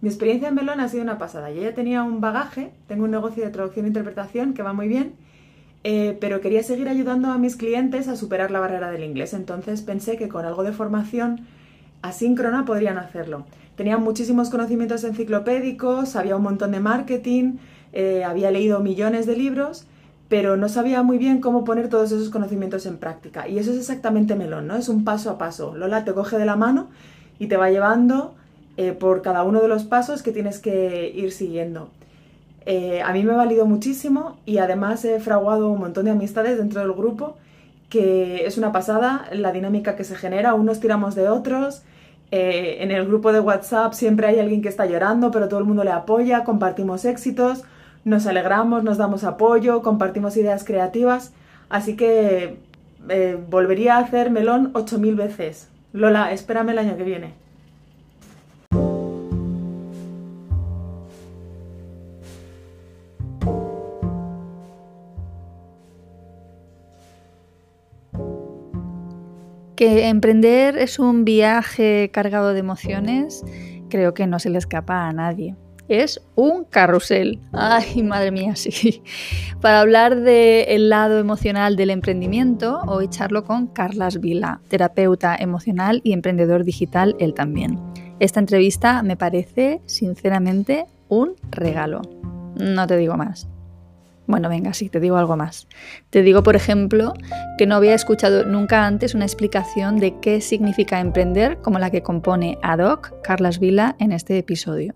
Mi experiencia en Melón ha sido una pasada. Yo ya tenía un bagaje, tengo un negocio de traducción e interpretación que va muy bien, eh, pero quería seguir ayudando a mis clientes a superar la barrera del inglés. Entonces pensé que con algo de formación asíncrona podrían hacerlo. Tenía muchísimos conocimientos enciclopédicos, sabía un montón de marketing, eh, había leído millones de libros, pero no sabía muy bien cómo poner todos esos conocimientos en práctica. Y eso es exactamente Melón, ¿no? Es un paso a paso. Lola te coge de la mano y te va llevando eh, por cada uno de los pasos que tienes que ir siguiendo. Eh, a mí me ha valido muchísimo y además he fraguado un montón de amistades dentro del grupo, que es una pasada la dinámica que se genera, unos tiramos de otros. Eh, en el grupo de WhatsApp siempre hay alguien que está llorando, pero todo el mundo le apoya, compartimos éxitos, nos alegramos, nos damos apoyo, compartimos ideas creativas. Así que volvería a hacer melón 8.000 veces. Lola, espérame el año que viene. Que emprender es un viaje cargado de emociones, creo que no se le escapa a nadie. Es un carrusel. Ay, madre mía, sí. Para hablar del lado emocional del emprendimiento, hoy charlo con Carlas Vila, terapeuta emocional y emprendedor digital él también. Esta entrevista me parece, sinceramente, un regalo. No te digo más. Bueno, venga, sí, te digo algo más. Te digo, por ejemplo, que no había escuchado nunca antes una explicación de qué significa emprender como la que compone ad hoc Carlas Vila en este episodio.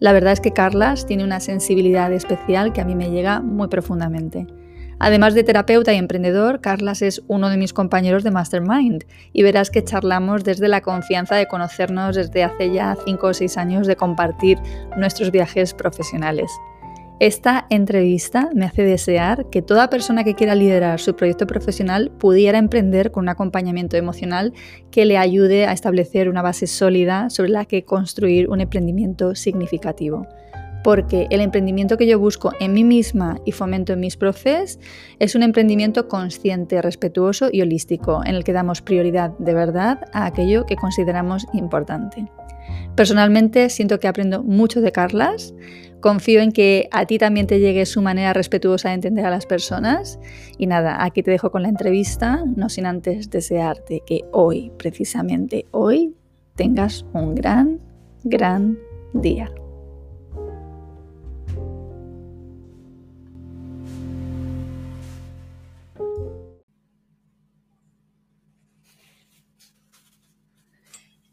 La verdad es que Carlas tiene una sensibilidad especial que a mí me llega muy profundamente. Además de terapeuta y emprendedor, Carlas es uno de mis compañeros de Mastermind y verás que charlamos desde la confianza de conocernos desde hace ya 5 o 6 años de compartir nuestros viajes profesionales. Esta entrevista me hace desear que toda persona que quiera liderar su proyecto profesional pudiera emprender con un acompañamiento emocional que le ayude a establecer una base sólida sobre la que construir un emprendimiento significativo. Porque el emprendimiento que yo busco en mí misma y fomento en mis profes es un emprendimiento consciente, respetuoso y holístico, en el que damos prioridad de verdad a aquello que consideramos importante. Personalmente siento que aprendo mucho de Carlas, Confío en que a ti también te llegue su manera respetuosa de entender a las personas. Y nada, aquí te dejo con la entrevista, no sin antes desearte que hoy, precisamente hoy, tengas un gran, gran día.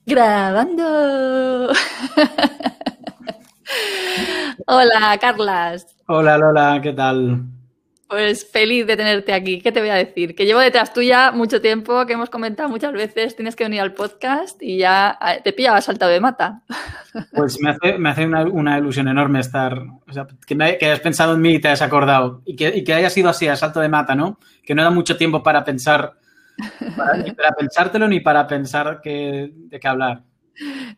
Grabando. Hola, Carlas. Hola, Lola, ¿qué tal? Pues feliz de tenerte aquí. ¿Qué te voy a decir? Que llevo detrás tuya mucho tiempo, que hemos comentado muchas veces, tienes que venir al podcast y ya te pillaba saltado de mata. Pues me hace, una, ilusión enorme estar, o sea, que, hayas pensado en mí y te hayas acordado y que, y haya sido así, a salto de mata, ¿no? Que no da mucho tiempo para pensar, ni para pensártelo ni para pensar de qué hablar.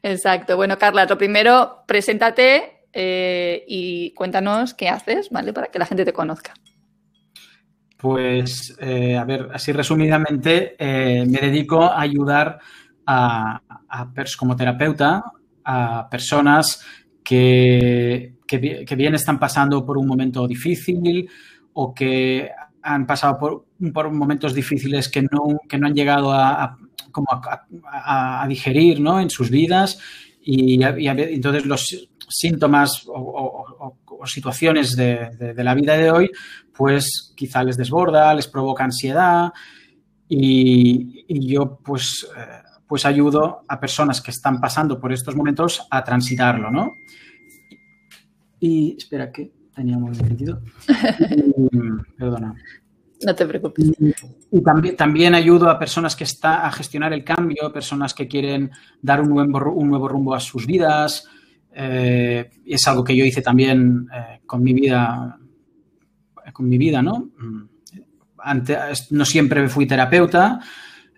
Exacto. Bueno, Carla, lo primero, preséntate eh, y cuéntanos qué haces, ¿vale? Para que la gente te conozca. Pues, eh, a ver, así resumidamente, eh, me dedico a ayudar a, como terapeuta a personas que, bien están pasando por un momento difícil o que han pasado por, momentos difíciles que no, que no han llegado a, como a, digerir ¿no? en sus vidas y, y, entonces los síntomas o, situaciones de, la vida de hoy, pues quizá les desborda, les provoca ansiedad y, yo pues, eh, pues ayudo a personas que están pasando por estos momentos a transitarlo, ¿no? Y espera que tenía muy sentido. Perdona. No te preocupes. Y, también, también, ayudo a personas que están a gestionar el cambio, personas que quieren dar un nuevo, un nuevo rumbo a sus vidas, eh, es algo que yo hice también eh, con mi vida, con mi vida, ¿no? Antes, no siempre fui terapeuta.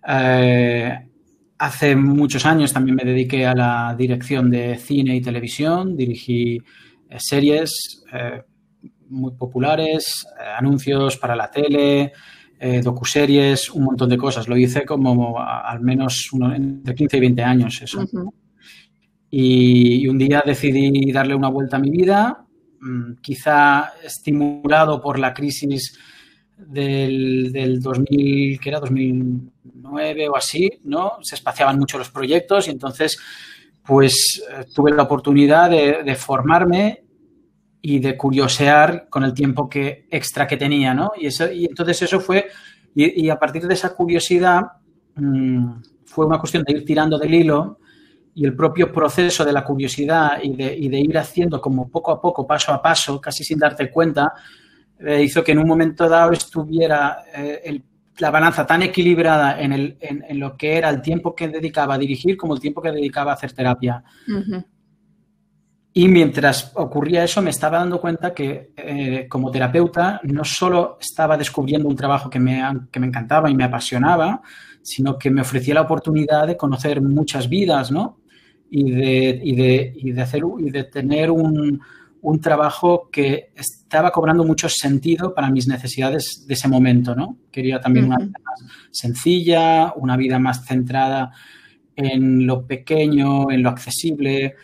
Eh, hace muchos años también me dediqué a la dirección de cine y televisión. Dirigí eh, series muy populares, anuncios para la tele, docuseries, un montón de cosas. Lo hice como al menos entre 15 y 20 años eso. y, un día decidí darle una vuelta a mi vida, mm, quizá estimulado por la crisis del, del 2000, que era 2009 o así, ¿no? Se espaciaban mucho los proyectos y entonces, pues, eh, tuve la oportunidad de, formarme y de curiosear con el tiempo que extra que tenía, ¿no? Y, eso, y entonces eso fue, y, a partir de esa curiosidad, mm, fue una cuestión de ir tirando del hilo y el propio proceso de la curiosidad y de, ir haciendo como poco a poco, paso a paso, casi sin darte cuenta, eh, hizo que en un momento dado estuviera eh, la balanza tan equilibrada en, el, en, lo que era el tiempo que dedicaba a dirigir como el tiempo que dedicaba a hacer terapia. Y mientras ocurría eso, me estaba dando cuenta que eh, como terapeuta no solo estaba descubriendo un trabajo que me, que me encantaba y me apasionaba, sino que me ofrecía la oportunidad de conocer muchas vidas, ¿no? Y de, y de, y de hacer, y de tener un, un trabajo que estaba cobrando mucho sentido para mis necesidades de ese momento, ¿no? Quería también una vida más sencilla, una vida más centrada en lo pequeño, en lo accesible.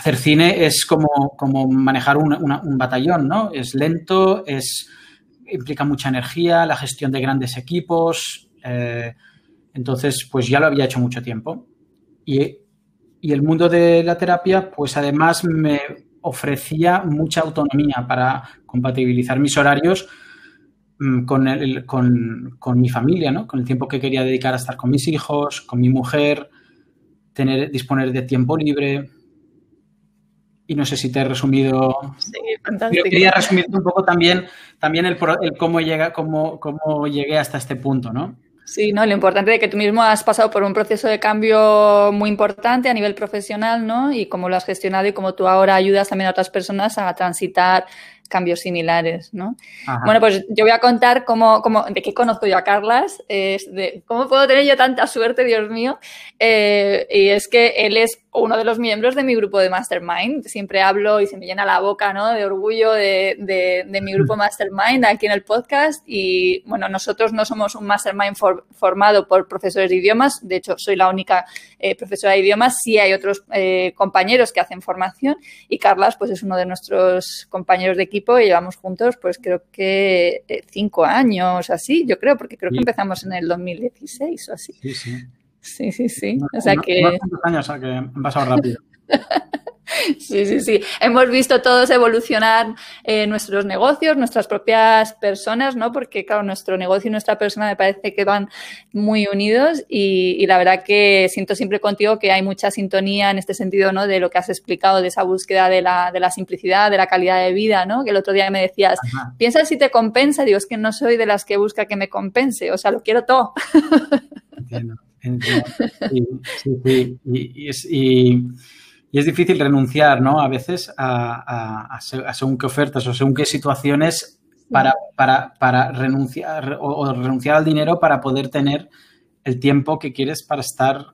Hacer cine es como, como manejar un batallón, ¿no? Es lento, es, implica mucha energía, la gestión de grandes equipos. Eh, entonces, pues ya lo había hecho mucho tiempo. Y, y el mundo de la terapia, pues además me ofrecía mucha autonomía para compatibilizar mis horarios mm, con, el, con, con, mi familia, ¿no? Con el tiempo que quería dedicar a estar con mis hijos, con mi mujer, tener, disponer de tiempo libre. Y no sé si te he resumido. Sí, fantástico. quería resumir un poco también, también el, el cómo, llega, cómo, cómo llegué hasta este punto, ¿no? Sí, no, lo importante es que tú mismo has pasado por un proceso de cambio muy importante a nivel profesional, ¿no? Y cómo lo has gestionado y cómo tú ahora ayudas también a otras personas a transitar cambios similares, ¿no? Bueno, pues yo voy a contar cómo, cómo, de qué conozco yo a Carlas, es de cómo puedo tener yo tanta suerte, Dios mío, eh, y es que él es uno de los miembros de mi grupo de Mastermind. Siempre hablo y se me llena la boca, ¿no? De orgullo de, de, mi grupo Mastermind aquí en el podcast. Y bueno, nosotros no somos un Mastermind formado por profesores de idiomas. De hecho, soy la única eh, profesora de idiomas. Sí hay otros eh, compañeros que hacen formación. Y Carlas, pues es uno de nuestros compañeros de equipo y llevamos juntos, pues creo que eh, cinco años, así, yo creo, porque creo que empezamos en el 2016 o así. Sí, sí. Sí, sí, sí. o sea que... años, o sea que han pasado rápido. Sí, sí, sí. Hemos visto todos evolucionar eh, nuestros negocios, nuestras propias personas, ¿no? Porque, claro, nuestro negocio y nuestra persona me parece que van muy unidos y, la verdad que siento siempre contigo que hay mucha sintonía en este sentido, ¿no? De lo que has explicado, de esa búsqueda de la, de la simplicidad, de la calidad de vida, ¿no? Que el otro día me decías, piensa si te compensa. Digo, es que no soy de las que busca que me compense, o sea, lo quiero todo. Entiendo. Entiendo. Sí, sí, y y es difícil renunciar, ¿no? A veces a, según qué ofertas o según qué situaciones para, para, renunciar o, renunciar al dinero para poder tener el tiempo que quieres para estar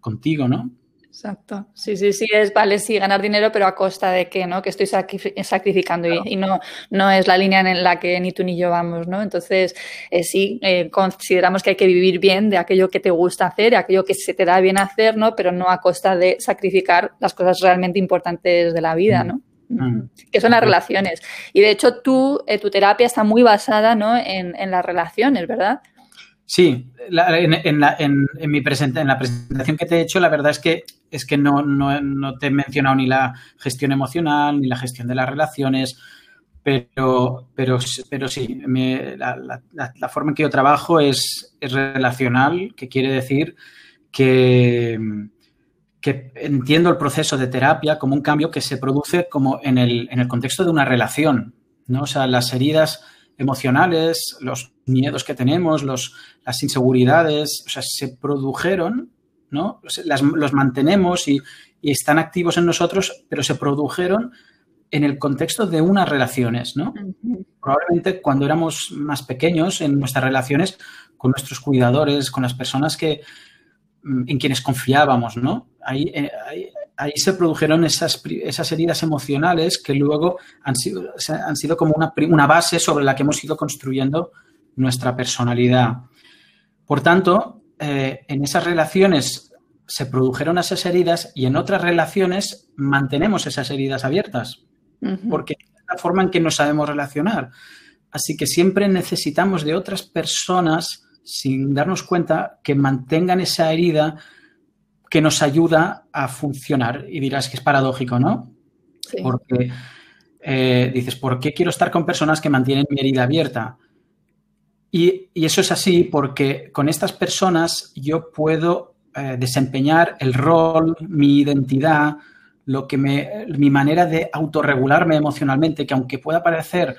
contigo, ¿no? Exacto. Sí, sí, sí, es vale, sí, ganar dinero, pero a costa de qué, ¿no? Que estoy sacrificando y, no, no es la línea en la que ni tú ni yo vamos, ¿no? Entonces, eh, sí, eh, consideramos que hay que vivir bien de aquello que te gusta hacer, de aquello que se te da bien hacer, ¿no? Pero no a costa de sacrificar las cosas realmente importantes de la vida, ¿no? Mm. Mm. Que son las relaciones. Y de hecho, tú, eh, tu terapia está muy basada, ¿no? En, en las relaciones, ¿verdad? Sí, en, la, mi en la presentación que te he hecho, la verdad es que, es que no, te he mencionado ni la gestión emocional, ni la gestión de las relaciones, pero, pero, pero sí, la, forma en que yo trabajo es, relacional, que quiere decir que, que, entiendo el proceso de terapia como un cambio que se produce como en el, en el contexto de una relación, ¿no? O sea, las heridas emocionales, los miedos que tenemos, los, las inseguridades, o sea, se produjeron, ¿no? los mantenemos y, están activos en nosotros, pero se produjeron en el contexto de unas relaciones, ¿no? Probablemente cuando éramos más pequeños en nuestras relaciones con nuestros cuidadores, con las personas que, mm, en quienes confiábamos, ¿no? Ahí, eh, ahí, se produjeron esas, esas, heridas emocionales que luego han sido, han sido como una, una base sobre la que hemos ido construyendo nuestra personalidad. Por tanto, eh, en esas relaciones se produjeron esas heridas y en otras relaciones mantenemos esas heridas abiertas, porque es la forma en que nos sabemos relacionar. Así que siempre necesitamos de otras personas, sin darnos cuenta, que mantengan esa herida que nos ayuda a funcionar. Y dirás que es paradójico, ¿no? Porque eh, dices, ¿por qué quiero estar con personas que mantienen mi herida abierta? Y, y eso es así porque con estas personas yo puedo eh, desempeñar el rol, mi identidad, lo que me, mi manera de autorregularme emocionalmente, que aunque pueda parecer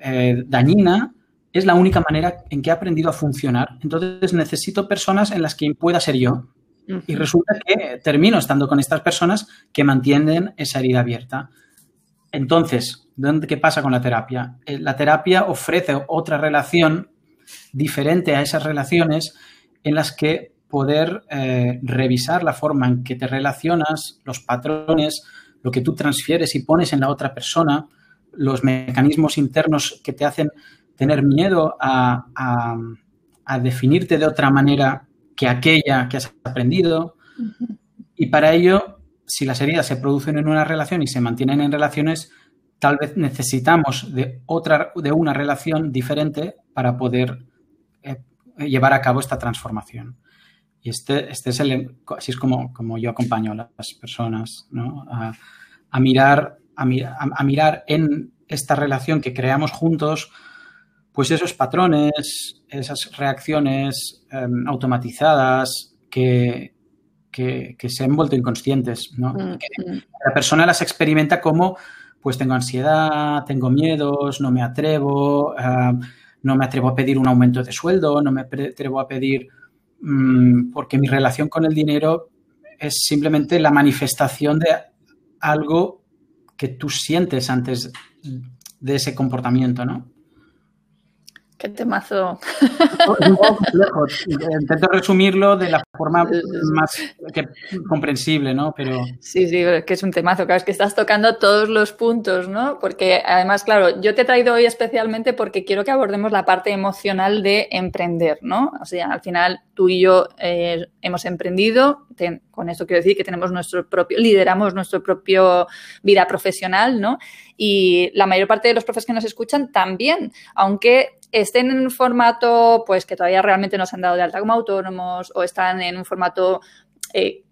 eh, dañina, es la única manera en que he aprendido a funcionar. Entonces necesito personas en las que pueda ser yo. Y resulta que termino estando con estas personas que mantienen esa herida abierta. Entonces, ¿qué pasa con la terapia? Eh, la terapia ofrece otra relación diferente a esas relaciones en las que poder eh, revisar la forma en que te relacionas, los patrones, lo que tú transfieres y pones en la otra persona, los mecanismos internos que te hacen tener miedo a, definirte de otra manera que aquella que has aprendido. Y para ello, si las heridas se producen en una relación y se mantienen en relaciones, tal vez necesitamos de otra, de una relación diferente para poder eh, llevar a cabo esta transformación. Y este, este es el, así es como, como yo acompaño a las personas, ¿no? A, mirar, a, a, mirar en esta relación que creamos juntos, pues esos patrones, esas reacciones em, automatizadas que, que, se han vuelto inconscientes, ¿no? Mm, mm. la persona las experimenta como, pues tengo ansiedad, tengo miedos, no me atrevo, em, no me atrevo a pedir un aumento de sueldo, no me atrevo a pedir Mm, porque mi relación con el dinero es simplemente la manifestación de algo que tú sientes antes de ese comportamiento, ¿no? Qué temazo. Es un poco complejo. Intento resumirlo de la forma más comprensible, ¿no? Pero... Sí, sí, es que es un temazo. Claro, es que estás tocando todos los puntos, ¿no? Porque además, claro, yo te he traído hoy especialmente porque quiero que abordemos la parte emocional de emprender, ¿no? O sea, al final tú y yo eh, hemos emprendido, con eso quiero decir que tenemos nuestro propio, lideramos nuestro propio vida profesional, ¿no? Y la mayor parte de los profes que nos escuchan también, aunque estén en un formato pues que todavía realmente no se han dado de alta como autónomos o están en un formato eh,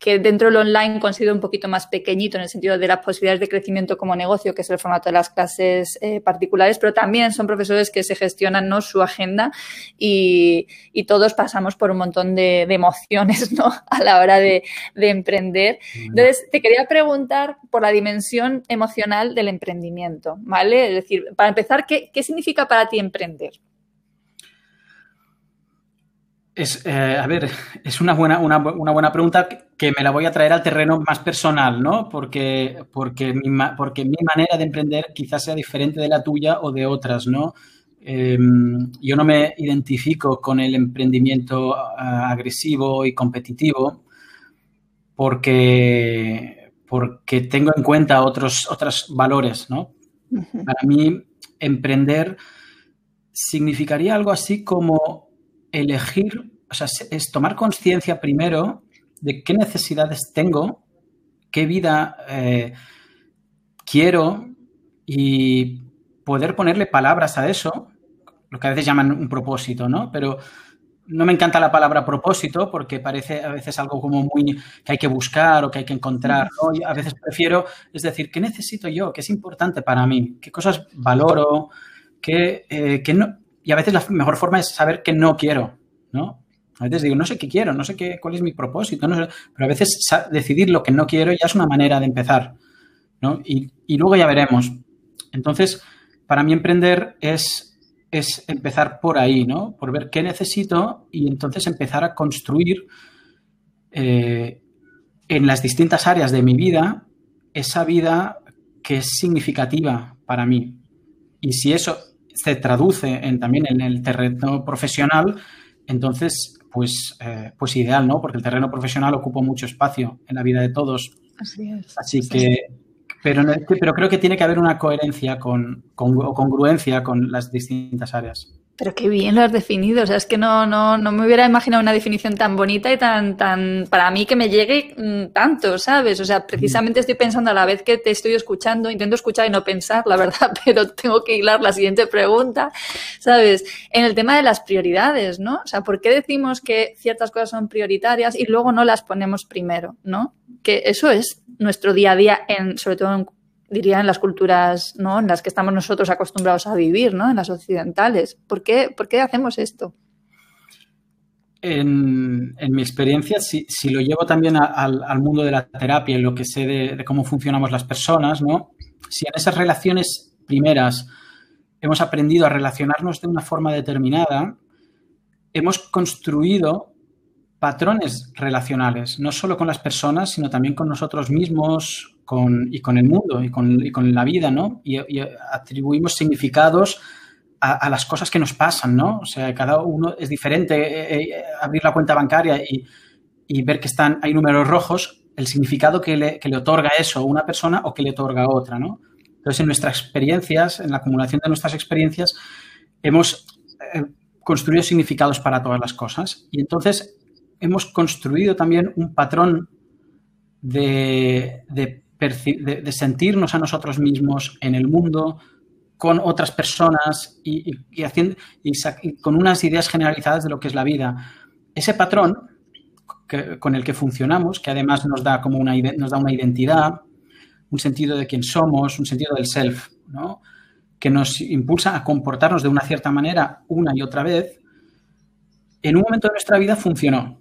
que dentro del online considero un poquito más pequeñito en el sentido de las posibilidades de crecimiento como negocio, que es el formato de las clases eh, particulares, pero también son profesores que se gestionan ¿no? su agenda y, todos pasamos por un montón de, emociones ¿no? a la hora de, emprender. Entonces, te quería preguntar por la dimensión emocional del emprendimiento, ¿vale? Es decir, para empezar, ¿qué, qué significa para ti emprender? Es, eh, a ver, es una buena, una, buena pregunta que me la voy a traer al terreno más personal, ¿no? Porque, porque, mi, porque mi manera de emprender quizás sea diferente de la tuya o de otras, ¿no? Em, yo no me identifico con el emprendimiento agresivo y competitivo porque, porque tengo en cuenta otros, otros valores, ¿no? Para mí, emprender significaría algo así como elegir, o sea, es tomar conciencia primero de qué necesidades tengo, qué vida eh, quiero y poder ponerle palabras a eso, lo que a veces llaman un propósito, ¿no? Pero no me encanta la palabra propósito porque parece a veces algo como muy que hay que buscar o que hay que encontrar. a veces prefiero, es decir, ¿qué necesito yo? ¿Qué es importante para mí? ¿Qué cosas valoro? ¿Qué, eh, qué no, y a veces la mejor forma es saber que no quiero, ¿no? A veces digo, no sé qué quiero, no sé qué, cuál es mi propósito, no sé, pero a veces decidir lo que no quiero ya es una manera de empezar, ¿no? Y, luego ya veremos. Entonces, para mí emprender es, es empezar por ahí, ¿no? Por ver qué necesito y entonces empezar a construir eh, en las distintas áreas de mi vida esa vida que es significativa para mí. Y si eso se traduce en, también en el terreno profesional, entonces, pues, eh, pues ideal, ¿no? Porque el terreno profesional ocupa mucho espacio en la vida de todos. Así es. Así que, pero, pero creo que tiene que haber una coherencia con, con, o congruencia con las distintas áreas. Pero qué bien lo has definido. O sea, es que no, no, no me hubiera imaginado una definición tan bonita y tan, tan, para mí que me llegue mm, tanto, ¿sabes? O sea, precisamente estoy pensando a la vez que te estoy escuchando, intento escuchar y no pensar, la verdad, pero tengo que hilar la siguiente pregunta, ¿sabes? En el tema de las prioridades, ¿no? O sea, ¿por qué decimos que ciertas cosas son prioritarias y luego no las ponemos primero, ¿no? Que eso es nuestro día a día, en, sobre todo en diría, en las culturas ¿no? en las que estamos nosotros acostumbrados a vivir, ¿no? en las occidentales. ¿Por qué, por qué hacemos esto? En, mi experiencia, si, lo llevo también al, mundo de la terapia y lo que sé de, cómo funcionamos las personas, ¿no? si en esas relaciones primeras hemos aprendido a relacionarnos de una forma determinada, hemos construido patrones relacionales, no solo con las personas, sino también con nosotros mismos, y con el mundo y con, la vida, ¿no? Y, atribuimos significados a, las cosas que nos pasan, ¿no? O sea, cada uno es diferente. Eh, eh, abrir la cuenta bancaria y, ver que están, hay números rojos, el significado que le, que le otorga eso a una persona o que le otorga a otra, ¿no? Entonces, en nuestras experiencias, en la acumulación de nuestras experiencias, hemos eh, construido significados para todas las cosas. Y entonces hemos construido también un patrón de, de de, sentirnos a nosotros mismos en el mundo con otras personas y, con unas ideas generalizadas de lo que es la vida. Ese patrón con el que funcionamos, que además nos da, como una, nos da una identidad, un sentido de quién somos, un sentido del self, que nos impulsa a comportarnos de una cierta manera una y otra vez, en un momento de nuestra vida funcionó,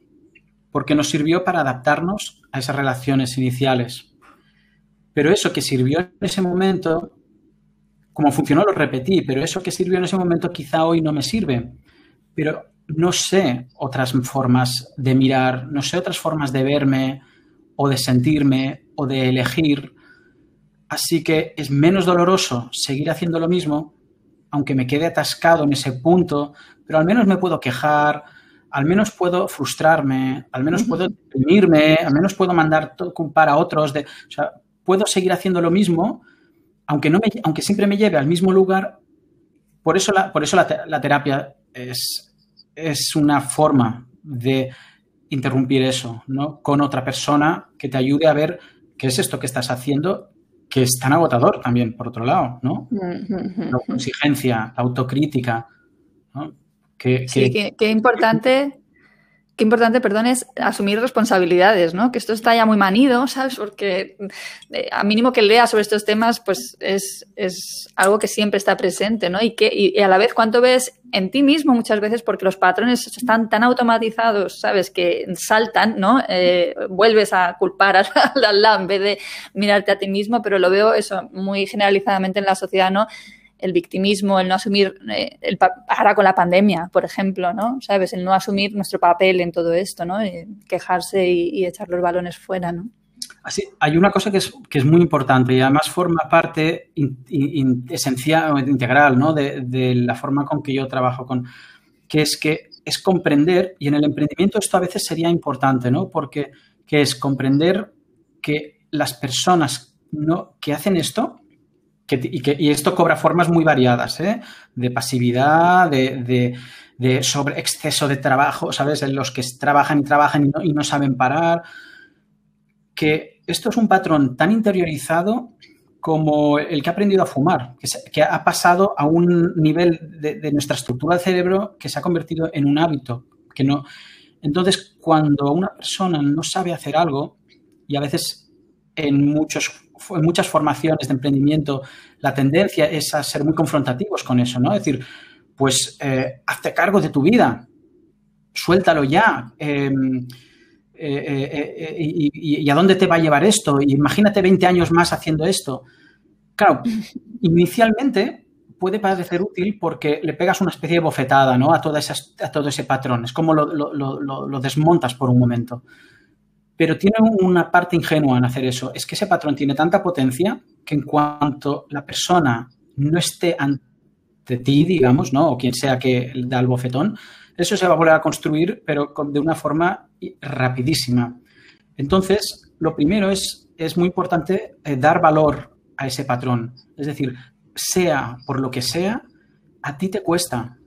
porque nos sirvió para adaptarnos a esas relaciones iniciales, pero eso que sirvió en ese momento, como funcionó, lo repetí, pero eso que sirvió en ese momento quizá hoy no me sirve. Pero no sé otras formas de mirar, no sé otras formas de verme o de sentirme o de elegir. Así que es menos doloroso seguir haciendo lo mismo, aunque me quede atascado en ese punto, pero al menos me puedo quejar, al menos puedo frustrarme, al menos puedo deprimirme, al menos puedo mandar culpar a otros. De, o sea, puedo seguir haciendo lo mismo, aunque, no me, aunque siempre me lleve al mismo lugar. Por eso la, por eso la, terapia es, es una forma de interrumpir eso, ¿no? Con otra persona que te ayude a ver qué es esto que estás haciendo, que es tan agotador también, por otro lado, ¿no? La exigencia, la autocrítica, ¿no? Que, sí, qué importante qué importante, perdón, es asumir responsabilidades, ¿no? Que esto está ya muy manido, ¿sabes? Porque eh, a mínimo que lea sobre estos temas, pues es, es algo que siempre está presente, ¿no? Y, que, y, a la vez cuánto ves en ti mismo muchas veces porque los patrones están tan automatizados, ¿sabes? Que saltan, ¿no? Eh, vuelves a culpar al, al en vez de mirarte a ti mismo, pero lo veo eso muy generalizadamente en la sociedad, ¿no? El victimismo, el no asumir, eh, el ahora con la pandemia, por ejemplo, ¿no? ¿Sabes? El no asumir nuestro papel en todo esto, ¿no? Quejarse y, echar los balones fuera, ¿no? Así, hay una cosa que es, que es muy importante y además forma parte esencial integral ¿no? de, de, la forma con que yo trabajo con, que es que es comprender, y en el emprendimiento esto a veces sería importante, ¿no? Porque que es comprender que las personas ¿no? que hacen esto y, esto cobra formas muy variadas, ¿eh? de pasividad, de, de, sobre exceso de trabajo, ¿sabes? En los que trabajan y trabajan y no, saben parar. Que esto es un patrón tan interiorizado como el que ha aprendido a fumar, que, ha pasado a un nivel de, de, nuestra estructura del cerebro que se ha convertido en un hábito. Que no... Entonces, cuando una persona no sabe hacer algo, y a veces en muchos en muchas formaciones de emprendimiento la tendencia es a ser muy confrontativos con eso, ¿no? Es decir, pues eh, hazte cargo de tu vida, suéltalo ya. Em, eh, eh, y, a dónde te va a llevar esto? imagínate 20 años más haciendo esto. Claro, inicialmente puede parecer útil porque le pegas una especie de bofetada ¿no? a, toda a todo ese patrón. Es como lo, lo desmontas por un momento. Pero tiene una parte ingenua en hacer eso. Es que ese patrón tiene tanta potencia que en cuanto la persona no esté ante ti, digamos, ¿no? O quien sea que da el bofetón, eso se va a volver a construir, pero de una forma rapidísima. Entonces, lo primero es, es muy importante eh, dar valor a ese patrón. Es decir, sea por lo que sea, a ti te cuesta.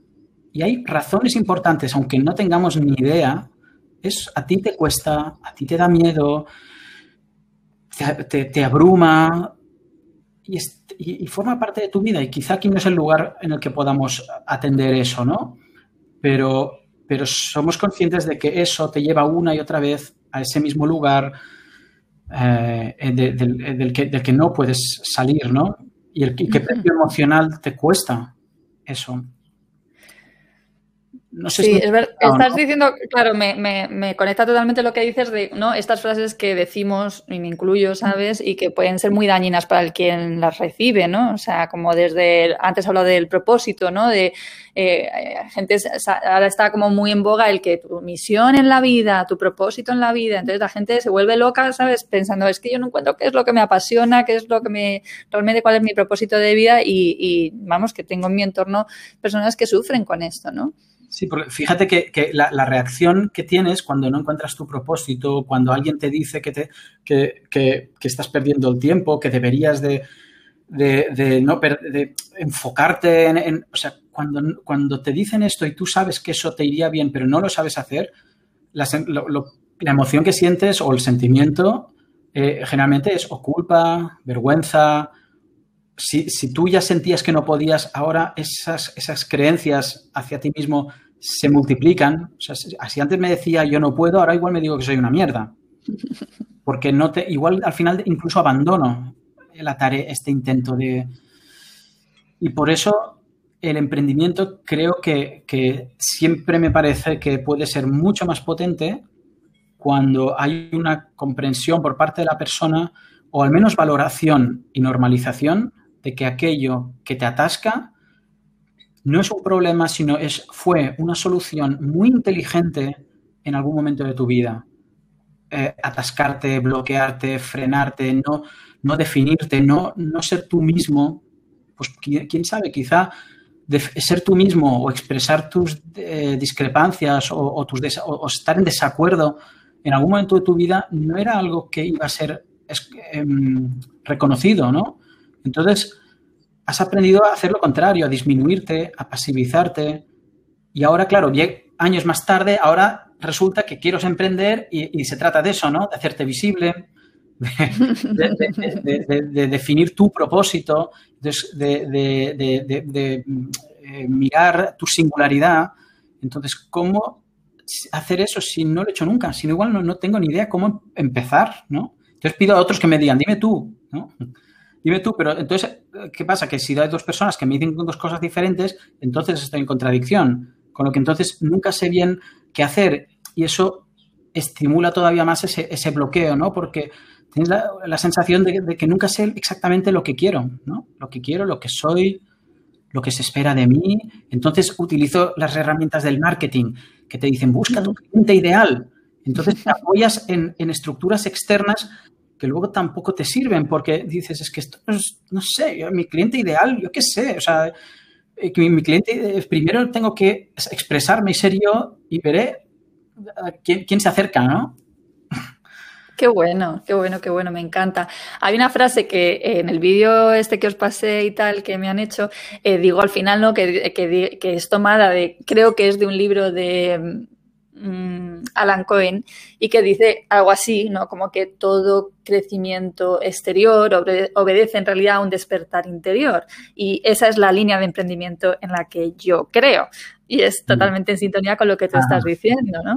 Y hay razones importantes, aunque no tengamos ni idea, es a ti te cuesta, a ti te da miedo, te, abruma y, y, forma parte de tu vida. Y quizá aquí no es el lugar en el que podamos atender eso, ¿no? Pero, pero somos conscientes de que eso te lleva una y otra vez a ese mismo lugar eh, del, que, del, que, no puedes salir, ¿no? Y el que precio emocional te cuesta eso. No sé sí, es verdad. Estás diciendo, claro, me, me, me, conecta totalmente lo que dices de, ¿no? Estas frases que decimos, y me incluyo, ¿sabes? Y que pueden ser muy dañinas para el quien las recibe, ¿no? O sea, como desde, antes hablo del propósito, ¿no? De eh, gente, ahora está como muy en boga el que tu misión en la vida, tu propósito en la vida, entonces la gente se vuelve loca, ¿sabes? Pensando, es que yo no encuentro qué es lo que me apasiona, qué es lo que me, realmente cuál es mi propósito de vida y, y vamos, que tengo en mi entorno personas que sufren con esto, ¿no? Sí, porque fíjate que, la, reacción que tienes cuando no encuentras tu propósito, cuando alguien te dice que, te, que, estás perdiendo el tiempo, que deberías de, no de enfocarte en, O sea, cuando, cuando te dicen esto y tú sabes que eso te iría bien, pero no lo sabes hacer, la, emoción que sientes o el sentimiento eh, generalmente es o culpa, vergüenza, si, si, tú ya sentías que no podías, ahora esas, esas creencias hacia ti mismo se multiplican. O sea, si antes me decía yo no puedo, ahora igual me digo que soy una mierda. Porque no te, igual al final incluso abandono la tarea, este intento de. Y por eso el emprendimiento creo que, que siempre me parece que puede ser mucho más potente cuando hay una comprensión por parte de la persona o al menos valoración y normalización de que aquello que te atasca no es un problema, sino es, fue una solución muy inteligente en algún momento de tu vida. Eh, atascarte, bloquearte, frenarte, no, no definirte, no, no ser tú mismo, pues quién sabe, quizá ser tú mismo o expresar tus eh, discrepancias o, tus o, estar en desacuerdo en algún momento de tu vida no era algo que iba a ser em, reconocido, ¿no? Entonces, has aprendido a hacer lo contrario, a disminuirte, a pasivizarte. Y ahora, claro, años más tarde, ahora resulta que quiero emprender y, se trata de eso, ¿no? De hacerte visible, de, definir tu propósito, de, eh, mirar tu singularidad. Entonces, ¿cómo hacer eso si no lo he hecho nunca? Si igual no, no tengo ni idea cómo empezar, ¿no? Entonces pido a otros que me digan, dime tú, ¿no? Dime tú, pero entonces, ¿qué pasa? Que si hay dos personas que me dicen dos cosas diferentes, entonces estoy en contradicción. Con lo que entonces nunca sé bien qué hacer. Y eso estimula todavía más ese, bloqueo, ¿no? Porque tienes la, sensación de, que nunca sé exactamente lo que quiero, ¿no? Lo que quiero, lo que soy, lo que se espera de mí. Entonces utilizo las herramientas del marketing que te dicen, busca tu cliente ideal. Entonces te apoyas en, en estructuras externas que luego tampoco te sirven porque dices, es que esto, no sé, mi cliente ideal, yo qué sé, o sea, eh, que mi, cliente, eh, primero tengo que expresarme y ser yo y veré quién, quién se acerca, ¿no? Qué bueno, qué bueno, qué bueno, me encanta. Hay una frase que en el vídeo este que os pasé y tal que me han hecho, eh, digo al final, ¿no? Que, que, es tomada de, creo que es de un libro de Mm, Alan Cohen y que dice algo así, ¿no? Como que todo crecimiento exterior obedece en realidad a un despertar interior. Y esa es la línea de emprendimiento en la que yo creo. Y es totalmente en sintonía con lo que tú estás diciendo, ¿no?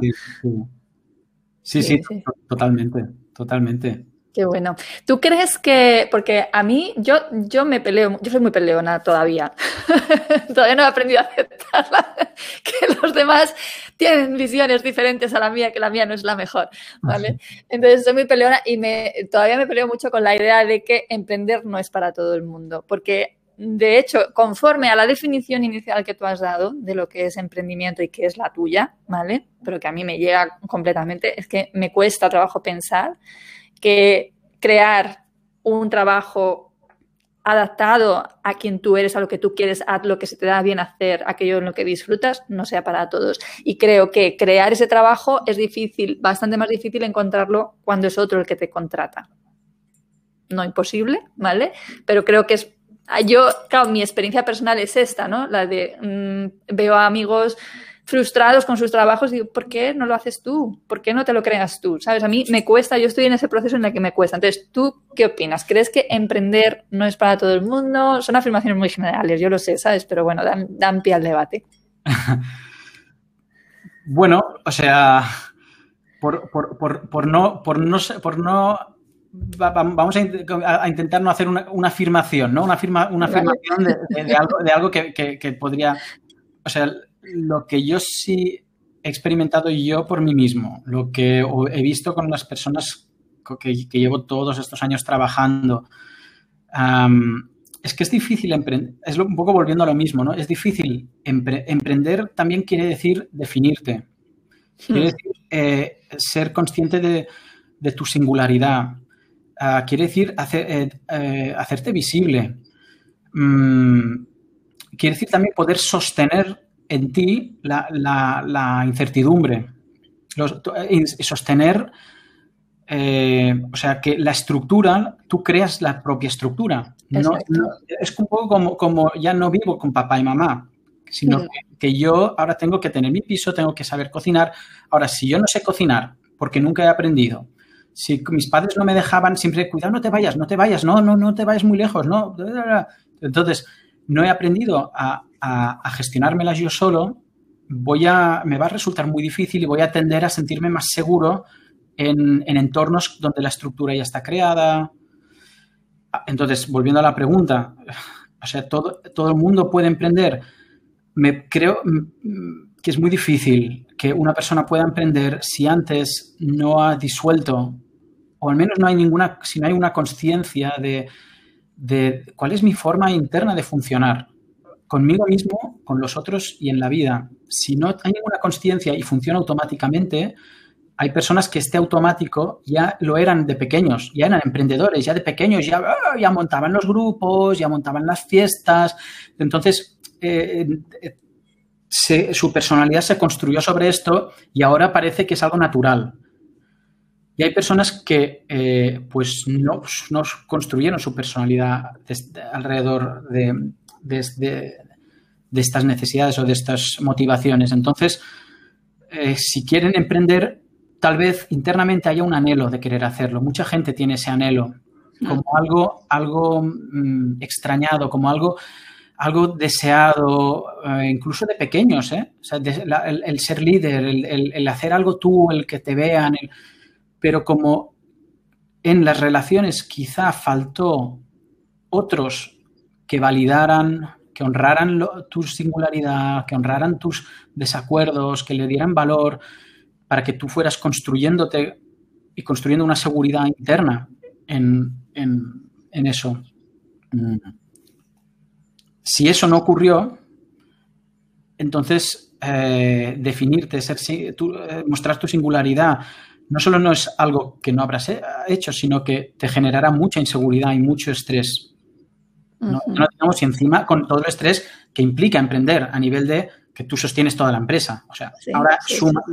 sí, sí, totalmente, totalmente. Qué bueno. ¿Tú crees que, porque a mí, yo, yo me peleo, yo soy muy peleona todavía. todavía no he aprendido a aceptarla, que los demás tienen visiones diferentes a la mía, que la mía no es la mejor, ¿vale? Entonces soy muy peleona y me, todavía me peleo mucho con la idea de que emprender no es para todo el mundo, porque de hecho, conforme a la definición inicial que tú has dado de lo que es emprendimiento y que es la tuya, ¿vale? Pero que a mí me llega completamente, es que me cuesta trabajo pensar que crear un trabajo adaptado a quien tú eres, a lo que tú quieres, a lo que se te da bien hacer, aquello en lo que disfrutas, no sea para todos. Y creo que crear ese trabajo es difícil, bastante más difícil encontrarlo cuando es otro el que te contrata. No imposible, ¿vale? Pero creo que es yo, claro, mi experiencia personal es esta, ¿no? La de mm, veo a amigos frustrados con sus trabajos digo, ¿por qué no lo haces tú? ¿Por qué no te lo creas tú? ¿Sabes? A mí me cuesta, yo estoy en ese proceso en el que me cuesta. Entonces, ¿tú qué opinas? ¿Crees que emprender no es para todo el mundo? Son afirmaciones muy generales, yo lo sé, ¿sabes? Pero bueno, dan, pie al debate. bueno, o sea, por, no, por, no, por no vamos a, intentar no hacer una, afirmación, ¿no? Una, afirmación de, algo, que, podría. O sea, lo que yo sí he experimentado yo por mí mismo, lo que he visto con las personas que, llevo todos estos años trabajando, es que es difícil emprender. Es un poco volviendo a lo mismo, ¿no? Es difícil. emprender también quiere decir definirte. Quiere hmm. decir eh, ser consciente de tu singularidad, Ah, quiere decir eh, eh, hacerte visible. Mm, quiere decir también poder sostener en ti la, incertidumbre. y sostener, eh, o sea, que la estructura, tú creas la propia estructura. es un poco como, como, ya no vivo con papá y mamá, sino que yo ahora tengo que tener mi piso, tengo que saber cocinar. Ahora, si yo no sé cocinar, porque nunca he aprendido, si mis padres no me dejaban siempre, cuidado, no te vayas, no te vayas, no, no, no te vayas muy lejos, no. Entonces, no he aprendido a, gestionármelas yo solo, voy a, me va a resultar muy difícil y voy a tender a sentirme más seguro en, entornos donde la estructura ya está creada. Entonces, volviendo a la pregunta, o sea, todo, todo el mundo puede emprender. Me creo que es muy difícil que una persona pueda emprender si antes no ha disuelto o al menos no hay ninguna, si no hay una conciencia de, cuál es mi forma interna de funcionar conmigo mismo, con los otros y en la vida. Si no hay ninguna conciencia y funciona automáticamente, hay personas que este automático ya lo eran de pequeños, ya eran emprendedores, ya de pequeños, ya, ah, ya montaban los grupos, ya montaban las fiestas. Entonces, eh, eh, su personalidad se construyó sobre esto y ahora parece que es algo natural. Y hay personas que eh, pues no, no, construyeron su personalidad alrededor de, de, estas necesidades o de estas motivaciones. Entonces, eh, si quieren emprender, tal vez internamente haya un anhelo de querer hacerlo. Mucha gente tiene ese anhelo como algo, algo mm, extrañado, como algo, algo deseado, eh, incluso de pequeños. el, ser líder, el, el, hacer algo tú, el que te vean. El, pero como en las relaciones quizá faltó otros que validaran, que honraran tu singularidad, que honraran tus desacuerdos, que le dieran valor para que tú fueras construyéndote y construyendo una seguridad interna en, eso. Mm. Si eso no ocurrió, entonces eh, definirte, ser, eh, mostrar tu singularidad, no solo no es algo que no habrás hecho, sino que te generará mucha inseguridad y mucho estrés. No, digamos, y encima con todo el estrés que implica emprender a nivel de que tú sostienes toda la empresa. O sea, ahora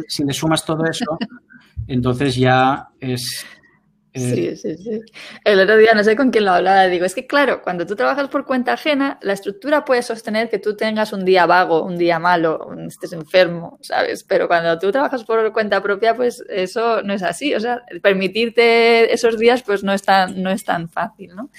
si le sumas todo eso, entonces ya es Sí, eh, sí, sí. El otro día no sé con quién lo hablaba, digo, es que claro, cuando tú trabajas por cuenta ajena, la estructura puede sostener que tú tengas un día vago, un día malo, estés enfermo, ¿sabes? Pero cuando tú trabajas por cuenta propia, pues eso no es así. O sea, permitirte esos días, pues no es tan, no es tan fácil, ¿no?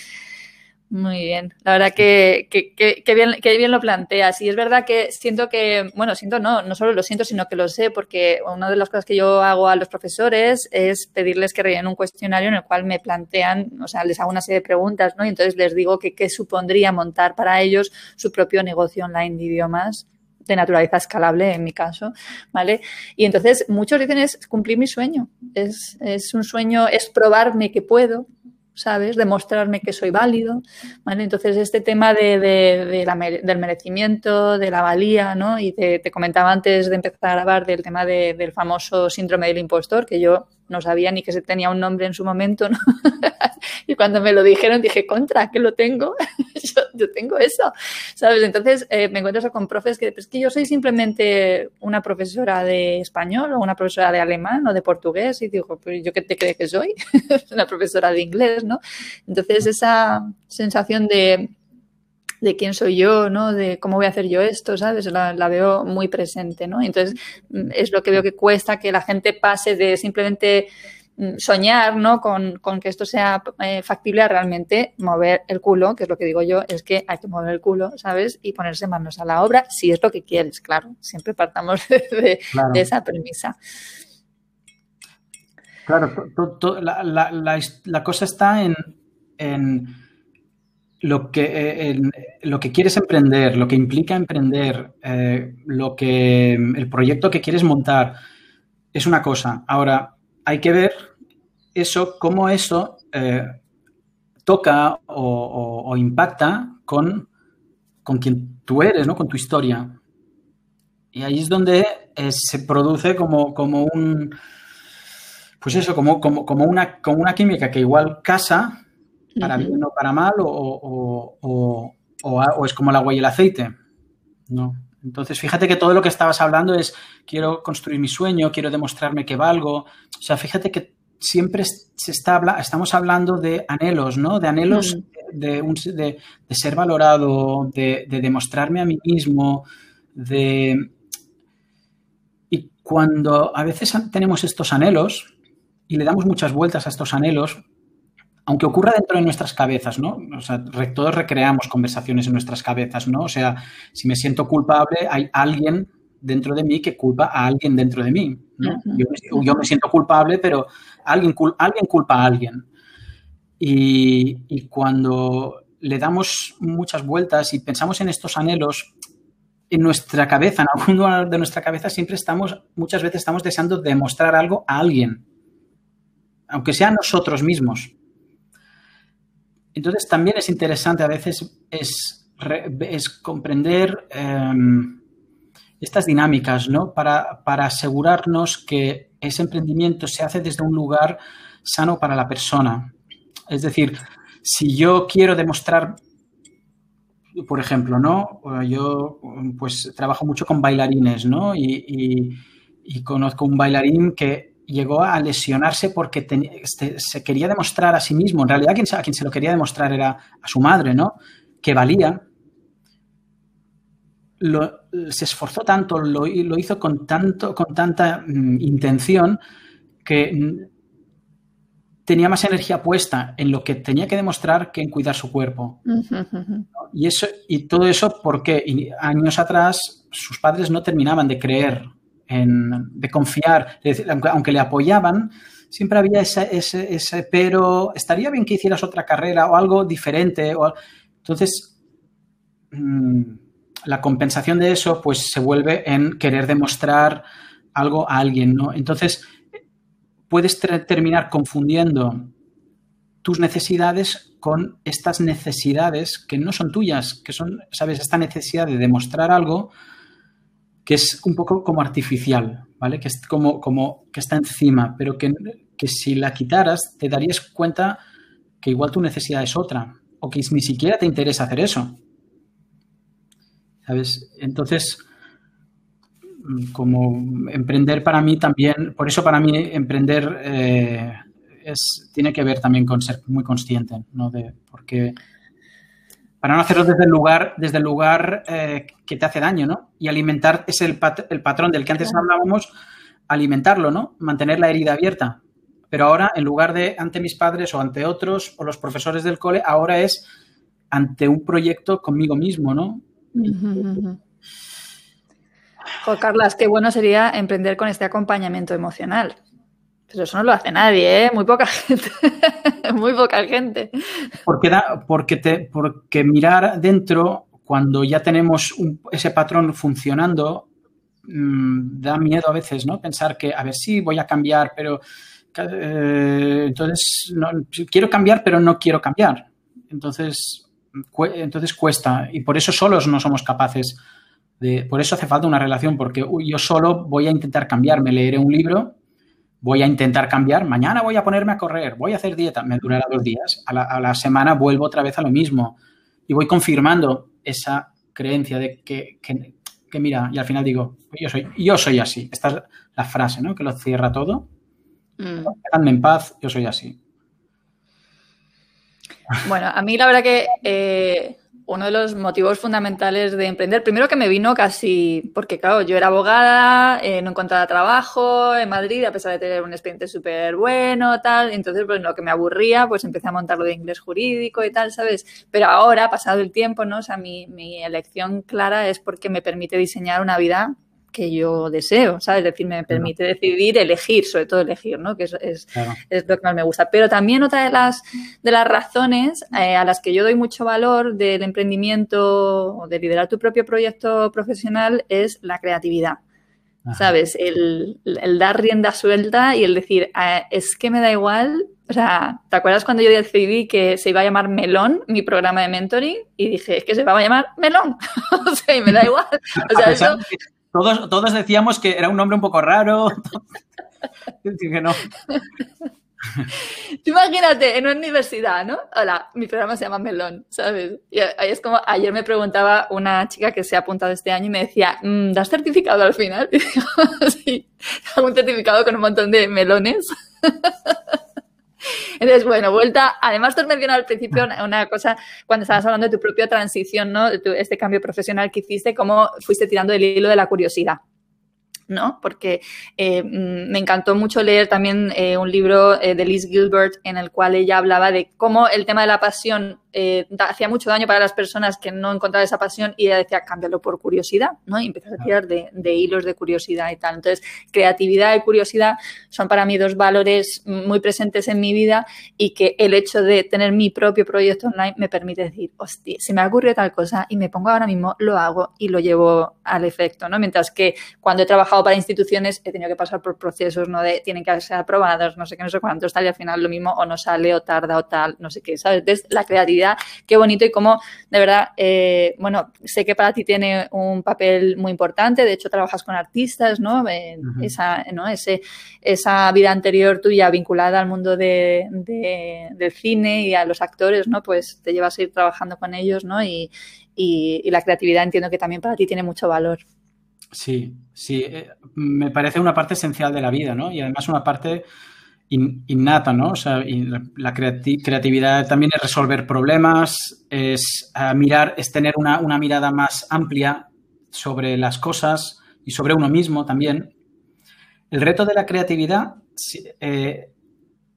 Muy bien, la verdad que, que, bien, que bien lo planteas. Y es verdad que siento que, bueno, siento no, no solo lo siento, sino que lo sé, porque una de las cosas que yo hago a los profesores es pedirles que rellenen un cuestionario en el cual me plantean, o sea, les hago una serie de preguntas, ¿no? Y entonces les digo que qué supondría montar para ellos su propio negocio online de idiomas de naturaleza escalable en mi caso, ¿vale? Y entonces muchos dicen es cumplir mi sueño, es, es un sueño, es probarme que puedo, ¿sabes? Demostrarme que soy válido, ¿vale? Entonces, este tema de, del merecimiento, de la valía, ¿no? Y te, comentaba antes de empezar a grabar del tema del famoso síndrome del impostor, que yo no sabía ni que se tenía un nombre en su momento, ¿no? y cuando me lo dijeron dije, contra, que lo tengo, yo, tengo eso, ¿sabes? Entonces eh, me encuentro con profes que, pues que yo soy simplemente una profesora de español o una profesora de alemán o de portugués y digo, pues yo qué te crees que soy, una profesora de inglés, ¿no? Entonces esa sensación de de quién soy yo, ¿no? De cómo voy a hacer yo esto, ¿sabes? La, veo muy presente, ¿no? Entonces, mm, es lo que veo que cuesta que la gente pase de simplemente mm, soñar, ¿no? Con, que esto sea eh, factible a realmente mover el culo, que es lo que digo yo, es que hay que mover el culo, ¿sabes? Y ponerse manos a la obra si es lo que quieres, claro. Siempre partamos de, esa premisa. Claro, la, cosa está en lo que, eh, lo que quieres emprender, lo que implica emprender, eh, lo que, el proyecto que quieres montar, es una cosa. Ahora, hay que ver eso, cómo eso eh, toca o, impacta con, con quien tú eres, ¿no? Con tu historia. Y ahí es donde se produce como, como un, pues eso, como, como, como, una, como una química que igual casa, para bien o para mal, o, es como el agua y el aceite. No. Entonces, fíjate que todo lo que estabas hablando es quiero construir mi sueño, quiero demostrarme que valgo. O sea, fíjate que siempre se está estamos hablando de anhelos, ¿no? De anhelos de, ser valorado, de, demostrarme a mí mismo, de... Y cuando a veces tenemos estos anhelos y le damos muchas vueltas a estos anhelos, aunque ocurra dentro de nuestras cabezas, ¿no? O sea, todos recreamos conversaciones en nuestras cabezas, ¿no? O sea, si me siento culpable, hay alguien dentro de mí que culpa a alguien dentro de mí. ¿no? yo, me, siento culpable, pero alguien, alguien culpa a alguien. Y, cuando le damos muchas vueltas y pensamos en estos anhelos, en nuestra cabeza, en algún lugar de nuestra cabeza, siempre estamos, muchas veces estamos deseando demostrar algo a alguien, aunque sea a nosotros mismos. Entonces también es interesante a veces es, comprender em, estas dinámicas, ¿no? Para, asegurarnos que ese emprendimiento se hace desde un lugar sano para la persona. Es decir, si yo quiero demostrar, por ejemplo, ¿no? Yo pues trabajo mucho con bailarines, ¿no? y conozco un bailarín que llegó a lesionarse porque este, se quería demostrar a sí mismo. En realidad, quien, a quien se lo quería demostrar era a su madre, ¿no? Que valía. se esforzó tanto, lo, hizo con, tanto, con tanta mm, intención que mm, tenía más energía puesta en lo que tenía que demostrar que en cuidar su cuerpo. Y, eso, y todo eso porque años atrás sus padres no terminaban de creer de confiar, aunque, le apoyaban, siempre había ese, ese, pero estaría bien que hicieras otra carrera o algo diferente. O, entonces, mm, la compensación de eso pues se vuelve en querer demostrar algo a alguien, ¿no? Entonces, puedes terminar confundiendo tus necesidades con estas necesidades que no son tuyas, que son, ¿sabes? Esta necesidad de demostrar algo que es un poco como artificial, ¿vale? Que es como, como que está encima, pero que, si la quitaras te darías cuenta que igual tu necesidad es otra o que ni siquiera te interesa hacer eso. ¿Sabes? Entonces, como emprender para mí también, por eso para mí emprender eh, es, tiene que ver también con ser muy consciente, ¿no? De, porque para no hacerlo desde el lugar, desde el lugar eh, que te hace daño, ¿no? Y alimentar es el, el patrón del que antes hablábamos, alimentarlo, ¿no? Mantener la herida abierta. Pero ahora, en lugar de ante mis padres o ante otros o los profesores del cole, ahora es ante un proyecto conmigo mismo, ¿no? Carlas, qué bueno sería emprender con este acompañamiento emocional. Pero eso no lo hace nadie, ¿eh? Muy poca gente. Muy poca gente. Porque, porque, te, porque mirar dentro, cuando ya tenemos ese patrón funcionando, mm, da miedo a veces, ¿no? Pensar que, a ver, sí, voy a cambiar, pero eh, entonces quiero cambiar, pero no quiero cambiar. Entonces, entonces cuesta. Y por eso solos no somos capaces de. Por eso hace falta una relación, porque yo solo voy a intentar cambiar. Me leeré un libro, voy a intentar cambiar. Mañana voy a ponerme a correr, voy a hacer dieta. Me durará dos días. A la, a la semana vuelvo otra vez a lo mismo. Y voy confirmando esa creencia de que, que, mira, y al final digo, yo soy, yo soy así. Esta es la frase, ¿no? Que lo cierra todo. Mm. en paz, yo soy así. Bueno, a mí la verdad que eh, uno de los motivos fundamentales de emprender, primero que me vino casi, porque claro, yo era abogada, eh, no encontraba trabajo en Madrid, a pesar de tener un expediente súper bueno, tal, entonces pues lo que me aburría, pues empecé a montarlo de inglés jurídico y tal, ¿sabes? Pero ahora, pasado el tiempo, ¿no? O sea, mi, mi elección clara es porque me permite diseñar una vida que yo deseo, ¿sabes? Es decir, me permite decidir, elegir, sobre todo elegir, ¿no? Que es, es, lo que más me gusta. Pero también otra de las, de las razones eh, a las que yo doy mucho valor del emprendimiento o de liderar tu propio proyecto profesional es la creatividad. ¿Sabes? El, el, dar rienda suelta y el decir, ah, es que me da igual. O sea, ¿te acuerdas cuando yo decidí que se iba a llamar Melón, mi programa de mentoring? Y dije, es que se va a llamar Melón. o sea, y me da igual. O sea, eso, todos, todos decíamos que era un nombre un poco raro. que no. imagínate, en una universidad, ¿no? Hola, mi programa se llama Melón, ¿sabes? Y ahí es como, ayer me preguntaba una chica que se ha apuntado este año y me decía, mm, ¿das certificado al final? Y digo, sí, hago un certificado con un montón de melones. Entonces, bueno, vuelta. Además, tú has mencionado al principio una cosa cuando estabas hablando de tu propia transición, ¿no? De este cambio profesional que hiciste, cómo fuiste tirando el hilo de la curiosidad. ¿no? Porque eh, mm, me encantó mucho leer también eh, un libro eh, de Liz Gilbert en el cual ella hablaba de cómo el tema de la pasión eh, hacía mucho daño para las personas que no encontraban esa pasión y ella decía, cámbialo por curiosidad, ¿no? Y empezó a tirar de, hilos de curiosidad y tal. Entonces, creatividad y curiosidad son para mí dos valores muy presentes en mi vida y que el hecho de tener mi propio proyecto online me permite decir, hostia, se me ha ocurrido tal cosa y me pongo ahora mismo, lo hago y lo llevo al efecto, ¿no? Mientras que cuando he trabajado para instituciones he tenido que pasar por procesos, ¿no? De tienen que ser aprobados, no sé qué, no sé cuántos, tal, y al final lo mismo o no sale o tarda o tal, no sé qué, ¿sabes? Entonces, la creatividad qué bonito y cómo, de verdad, eh, bueno, sé que para ti tiene un papel muy importante, de hecho trabajas con artistas, ¿no? esa, ¿no? Ese, esa vida anterior tuya vinculada al mundo de, del cine y a los actores, ¿no? Pues te llevas a ir trabajando con ellos, ¿no? Y, y, la creatividad entiendo que también para ti tiene mucho valor. Sí, sí, eh, me parece una parte esencial de la vida, ¿no? Y además una parte innata, ¿no? O sea, la creatividad también es resolver problemas, es eh, mirar, es tener una, mirada más amplia sobre las cosas y sobre uno mismo también. El reto de la creatividad, eh,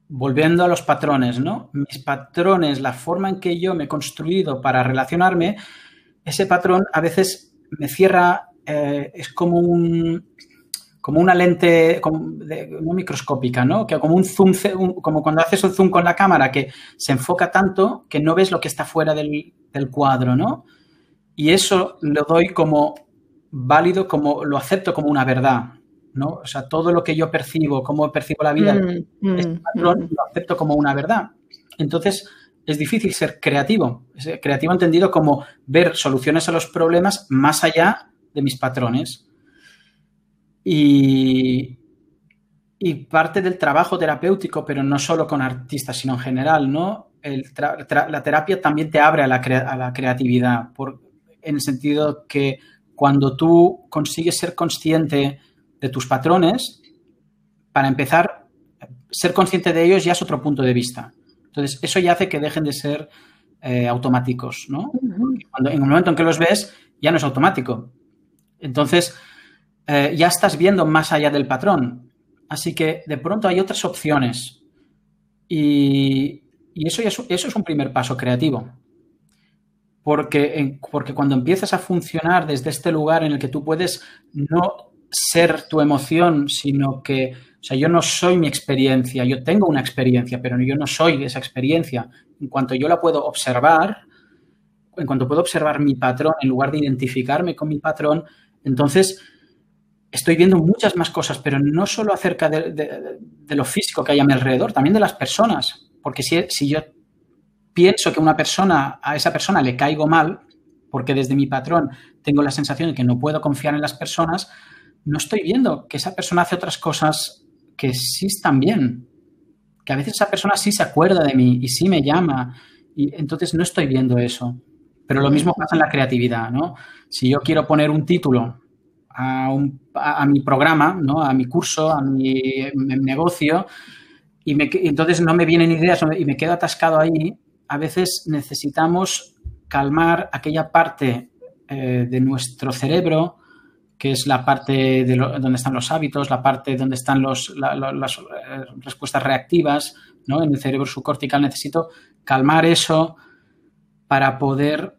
volviendo a los patrones, ¿no? Mis patrones, la forma en que yo me he construido para relacionarme, ese patrón a veces me cierra, eh, es como un, como una lente no microscópica, ¿no? Que como un zoom, como cuando haces un zoom con la cámara, que se enfoca tanto que no ves lo que está fuera del, cuadro, ¿no? Y eso lo doy como válido, como lo acepto como una verdad, ¿no? O sea, todo lo que yo percibo, cómo percibo la vida, mm, este mm, patrón, mm. lo acepto como una verdad. Entonces, es difícil ser creativo. Creativo entendido como ver soluciones a los problemas más allá de mis patrones. Y, parte del trabajo terapéutico, pero no solo con artistas, sino en general, ¿no? la terapia también te abre a la, creatividad, en el sentido que cuando tú consigues ser consciente de tus patrones, para empezar, ser consciente de ellos ya es otro punto de vista. Entonces, eso ya hace que dejen de ser eh, automáticos, ¿no? Cuando, en el momento en que los ves, ya no es automático. Entonces, eh, ya estás viendo más allá del patrón. Así que de pronto hay otras opciones. Y, eso, eso es un primer paso creativo. Porque, porque cuando empiezas a funcionar desde este lugar en el que tú puedes no ser tu emoción, sino que, o sea, yo no soy mi experiencia, yo tengo una experiencia, pero yo no soy esa experiencia. En cuanto yo la puedo observar, en cuanto puedo observar mi patrón, en lugar de identificarme con mi patrón, entonces estoy viendo muchas más cosas, pero no solo acerca de, lo físico que hay a mi alrededor, también de las personas. Porque si, si yo pienso que una persona, a esa persona le caigo mal, porque desde mi patrón tengo la sensación de que no puedo confiar en las personas, no estoy viendo que esa persona hace otras cosas que sí están bien. Que a veces esa persona sí se acuerda de mí y sí me llama. Y entonces no estoy viendo eso. Pero lo mismo pasa en la creatividad, ¿no? Si yo quiero poner un título a, mi programa, ¿no? a mi curso, a mi, negocio, y, me, entonces no me vienen ideas y me quedo atascado ahí, a veces necesitamos calmar aquella parte eh, de nuestro cerebro, que es la parte de donde están los hábitos, la parte donde están las eh, respuestas reactivas, ¿no? En el cerebro subcortical necesito calmar eso para poder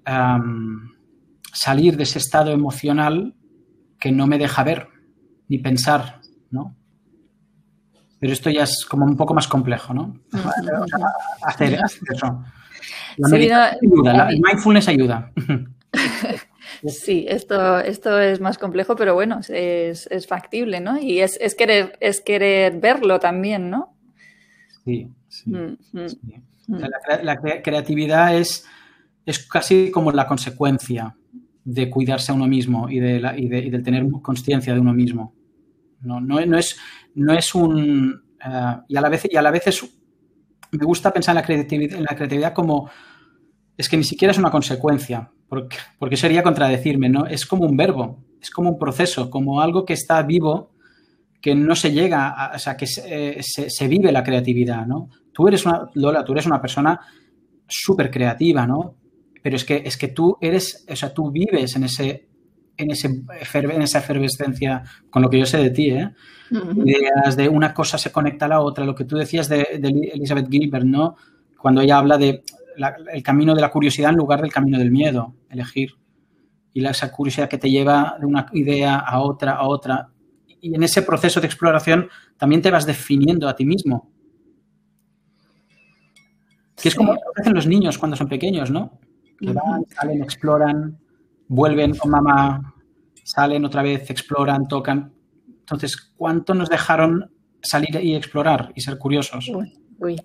salir de ese estado emocional que no me deja ver ni pensar, ¿no? Pero esto ya es como un poco más complejo, ¿no? hacer, eso. La ayuda, el mindfulness ayuda. Sí, esto, esto es más complejo, pero bueno, es, factible, ¿no? Y es, querer, es querer verlo también, ¿no? Sí, sí. Mm, mm. la, creatividad es, es casi como la consecuencia de cuidarse a uno mismo y de, y tener conciencia de uno mismo. No, no, es, no es un... Eh, y, a la vez, y a la vez es... Me gusta pensar en la creatividad, en la creatividad como... Es que ni siquiera es una consecuencia, porque, porque sería contradecirme, ¿no? Es como un verbo, es como un proceso, como algo que está vivo, que no se llega, a, o sea, que se, eh, vive la creatividad, ¿no? Tú eres una, Lola, tú eres una persona súper creativa, ¿no? Pero es que, es que tú eres, o sea, tú vives en ese en, ese, en esa efervescencia, con lo que yo sé de ti, ¿eh? Ideas de una cosa se conecta a la otra, lo que tú decías de, Elizabeth Gilbert, ¿no? Cuando ella habla de el camino de la curiosidad en lugar del camino del miedo, elegir. Y la, esa curiosidad que te lleva de una idea a otra, a otra. Y en ese proceso de exploración también te vas definiendo a ti mismo. Que es como lo que hacen los niños cuando son pequeños, ¿no? Que van, salen, exploran, vuelven con mamá, salen otra vez, exploran, tocan. Entonces, ¿cuánto nos dejaron salir y explorar y ser curiosos? Uy,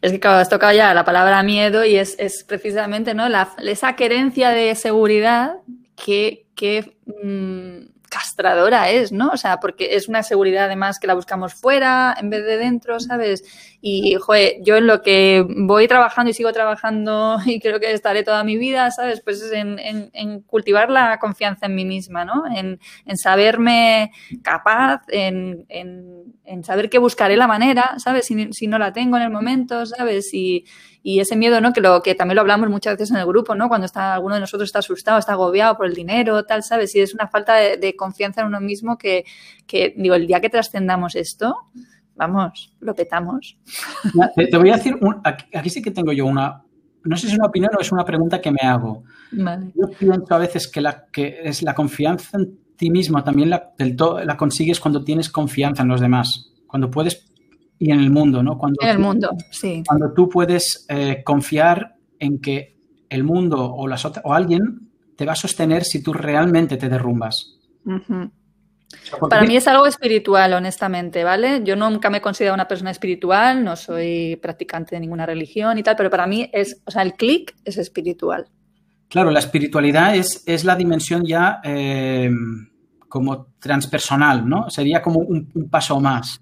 Es que claro, has tocado ya la palabra miedo y es, precisamente ¿no? esa querencia de seguridad que, que mm, castradora es, ¿no? O sea, porque es una seguridad además que la buscamos fuera en vez de dentro, ¿sabes? Y, joder, yo en lo que voy trabajando y sigo trabajando y creo que estaré toda mi vida, ¿sabes? Pues es en, en, cultivar la confianza en mí misma, ¿no? En, en saberme capaz, en, saber que buscaré la manera, ¿sabes? Si, si no la tengo en el momento, ¿sabes? Y, y ese miedo, ¿no? Que lo que también lo hablamos muchas veces en el grupo, ¿no? Cuando está alguno de nosotros está asustado, está agobiado por el dinero, tal, ¿sabes? Y es una falta de, confianza en uno mismo que, que, digo, el día que trascendamos esto, vamos, lo petamos. Te, voy a decir, aquí, sí que tengo yo una, no sé si es una opinión o es una pregunta que me hago. Yo pienso a veces que, la, que es la confianza en ti mismo también la, del todo, la consigues cuando tienes confianza en los demás, cuando puedes y en el mundo, ¿no? Cuando en el mundo, sí. Cuando tú puedes eh, confiar en que el mundo o, las o alguien te va a sostener si tú realmente te derrumbas. Para mí es algo espiritual, honestamente, ¿vale? Yo nunca me he considerado una persona espiritual, no soy practicante de ninguna religión y tal, pero para mí es, o sea, el clic es espiritual. Claro, la espiritualidad es, es la dimensión ya eh, como transpersonal, ¿no? Sería como un paso más.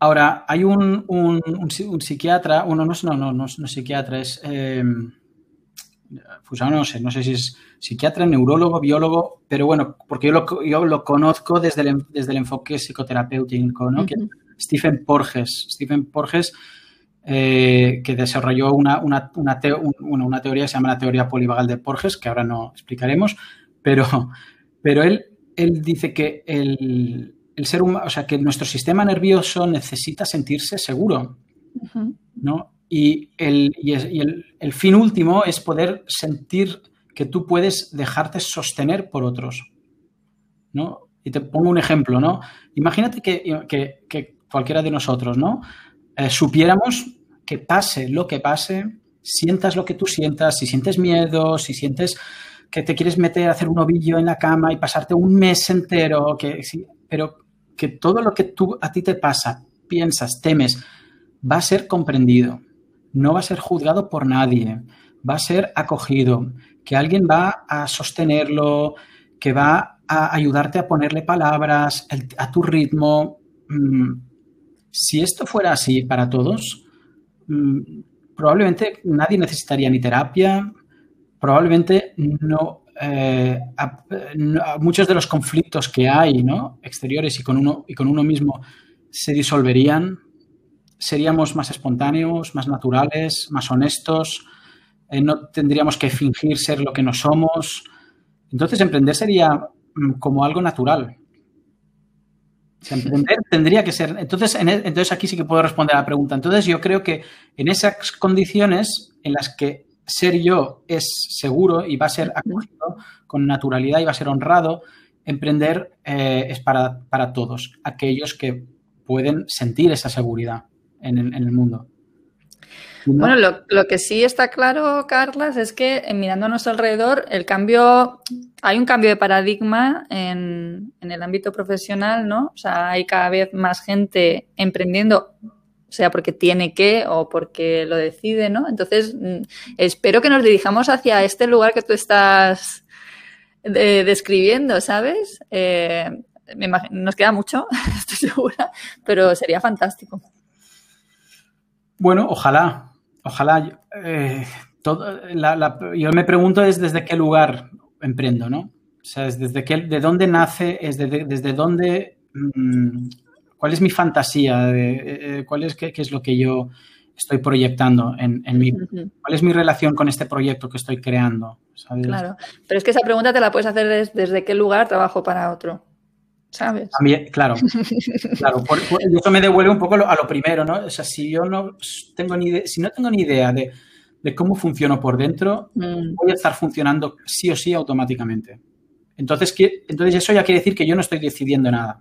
Ahora, hay un, psiquiatra, uno no, no, no, no, es psiquiatra, es, eh, pues no sé, no sé si es psiquiatra, neurólogo, biólogo, pero bueno, porque yo lo, yo lo conozco desde el, desde el enfoque psicoterapéutico, ¿no? Stephen Porges. Stephen Porges, eh, que desarrolló una, una, una, una, teoría que se llama la teoría polivagal de Porges, que ahora no explicaremos, pero, pero él, él dice que el, el ser humano, o sea, que nuestro sistema nervioso necesita sentirse seguro, ¿no? Y, el, el, fin último es poder sentir que tú puedes dejarte sostener por otros, ¿no? Y te pongo un ejemplo, ¿no? Imagínate que, cualquiera de nosotros, ¿no? Eh, supiéramos que pase lo que pase, sientas lo que tú sientas, si sientes miedo, si sientes que te quieres meter a hacer un ovillo en la cama y pasarte un mes entero, que, sí, pero que todo lo que tú, a ti te pasa, piensas, temes, va a ser comprendido, no va a ser juzgado por nadie, va a ser acogido, que alguien va a sostenerlo, que va a ayudarte a ponerle palabras a tu ritmo. Mm, si esto fuera así para todos, mm, probablemente nadie necesitaría ni terapia, probablemente no, eh, muchos de los conflictos que hay ¿no? exteriores y con, uno, y con uno mismo se disolverían, seríamos más espontáneos, más naturales, más honestos, eh, no tendríamos que fingir ser lo que no somos. Entonces, emprender sería mm, como algo natural. emprender tendría que ser. Entonces, e, entonces, aquí sí que puedo responder a la pregunta. Entonces, yo creo que en esas condiciones en las que ser yo es seguro y va a ser acogido con naturalidad y va a ser honrado, emprender eh, es para, para, todos, aquellos que pueden sentir esa seguridad en el mundo. Bueno, lo, que sí está claro, Carlas, es que eh, mirando a nuestro alrededor, el cambio, hay un cambio de paradigma en, el ámbito profesional, ¿no? O sea, hay cada vez más gente emprendiendo, sea porque tiene que o porque lo decide, ¿no? Entonces, mm, espero que nos dirijamos hacia este lugar que tú estás describiendo, ¿sabes? Eh, nos queda mucho, estoy segura, pero sería fantástico. Bueno, ojalá, ojalá. Eh, yo me pregunto es desde qué lugar emprendo, ¿no? O sea, es desde qué, de dónde nace, es desde dónde, mm, cuál es mi fantasía, de, eh, cuál es qué, es lo que yo estoy proyectando en, en mi, cuál es mi relación con este proyecto que estoy creando. Claro, pero es que esa pregunta te la puedes hacer desde qué lugar trabajo para otro. ¿Sabes? También, claro, claro. eso me devuelve un poco a lo primero, ¿no? O sea, si yo no tengo ni si no tengo ni idea de, cómo funciono por dentro, mm. voy a estar funcionando sí o sí automáticamente. Entonces, entonces eso ya quiere decir que yo no estoy decidiendo nada.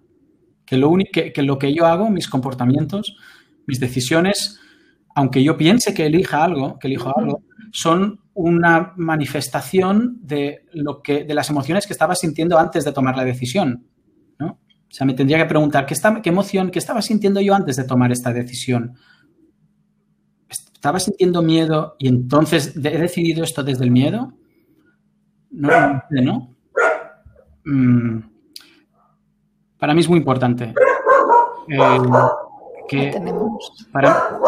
Que lo, único, que, lo que yo hago, mis comportamientos, mis decisiones, aunque yo piense que elija algo, que elijo algo, son una manifestación de lo que de las emociones que estaba sintiendo antes de tomar la decisión. O sea, me tendría que preguntar, ¿qué, qué emoción, qué estaba sintiendo yo antes de tomar esta decisión? ¿Estaba sintiendo miedo y entonces he decidido esto desde el miedo? No, ¿no? Mm. para mí es muy importante. Eh, que para,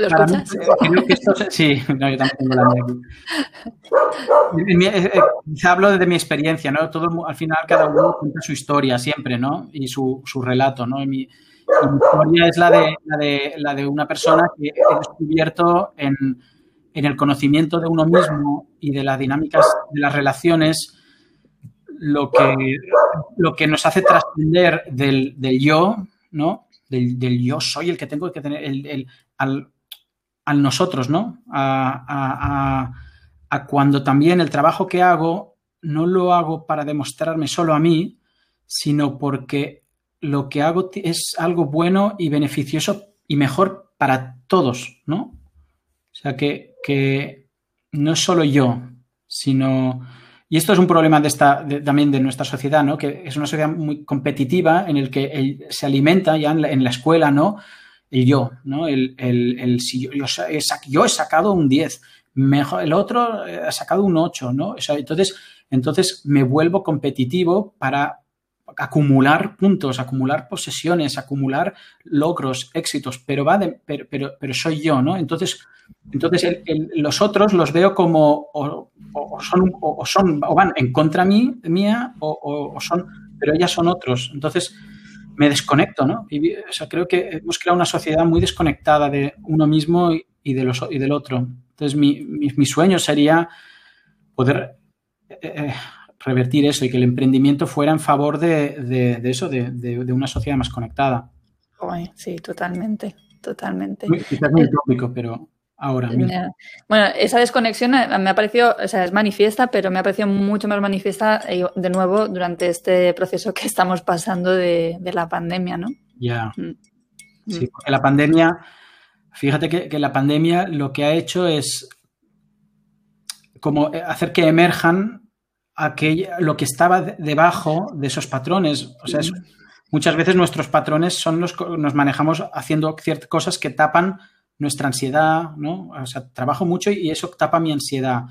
¿Lo escuchas? sí, no, yo también tengo la mía aquí. Eh, eh, hablo de mi experiencia, ¿no? Todo, al final cada uno cuenta su historia siempre, ¿no? Y su, su relato, ¿no? mi, historia es la de, la, de, la de una persona que he descubierto en, en el conocimiento de uno mismo y de las dinámicas de las relaciones lo que, lo que nos hace trascender del, del yo, ¿no? Del, del, yo soy el que tengo que tener, el, el, al, nosotros, ¿no? A, cuando también el trabajo que hago no lo hago para demostrarme solo a mí, sino porque lo que hago es algo bueno y beneficioso y mejor para todos, ¿no? O sea, que, que no es solo yo, sino... Y esto es un problema de esta, también de nuestra sociedad, ¿no? Que es una sociedad muy competitiva en el que se alimenta ya en la, en la escuela, ¿no? El yo, ¿no? El, el, si yo, he sacado un 10, mejor, el otro eh, ha sacado un 8, ¿no? entonces, entonces me vuelvo competitivo para acumular puntos, acumular posesiones, acumular logros, éxitos, pero va de, pero, pero, soy yo, ¿no? Entonces, entonces los otros los veo como o, son, o, son o van en contra mí, mía o, son, pero ellas son otros. Entonces, me desconecto, ¿no? o sea, creo que hemos creado una sociedad muy desconectada de uno mismo y, de los, y del otro. Entonces, mi, mi, sueño sería poder eh, eh, revertir eso y que el emprendimiento fuera en favor de, de, eso, de, de, una sociedad más conectada. sí, totalmente, totalmente. quizás muy utópico, pero ahora Bueno, esa desconexión eh, me ha parecido, o sea, es manifiesta, pero me ha parecido mucho más manifiesta eh, de nuevo durante este proceso que estamos pasando de, la pandemia, ¿no? Ya. Mm. Sí, mm. porque la pandemia, fíjate que, la pandemia lo que ha hecho es como hacer que emerjan aquello, lo que estaba debajo de esos patrones. O sea, muchas veces nuestros patrones son los que nos manejamos haciendo ciertas cosas que tapan nuestra ansiedad, ¿no? O sea, trabajo mucho y eso tapa mi ansiedad.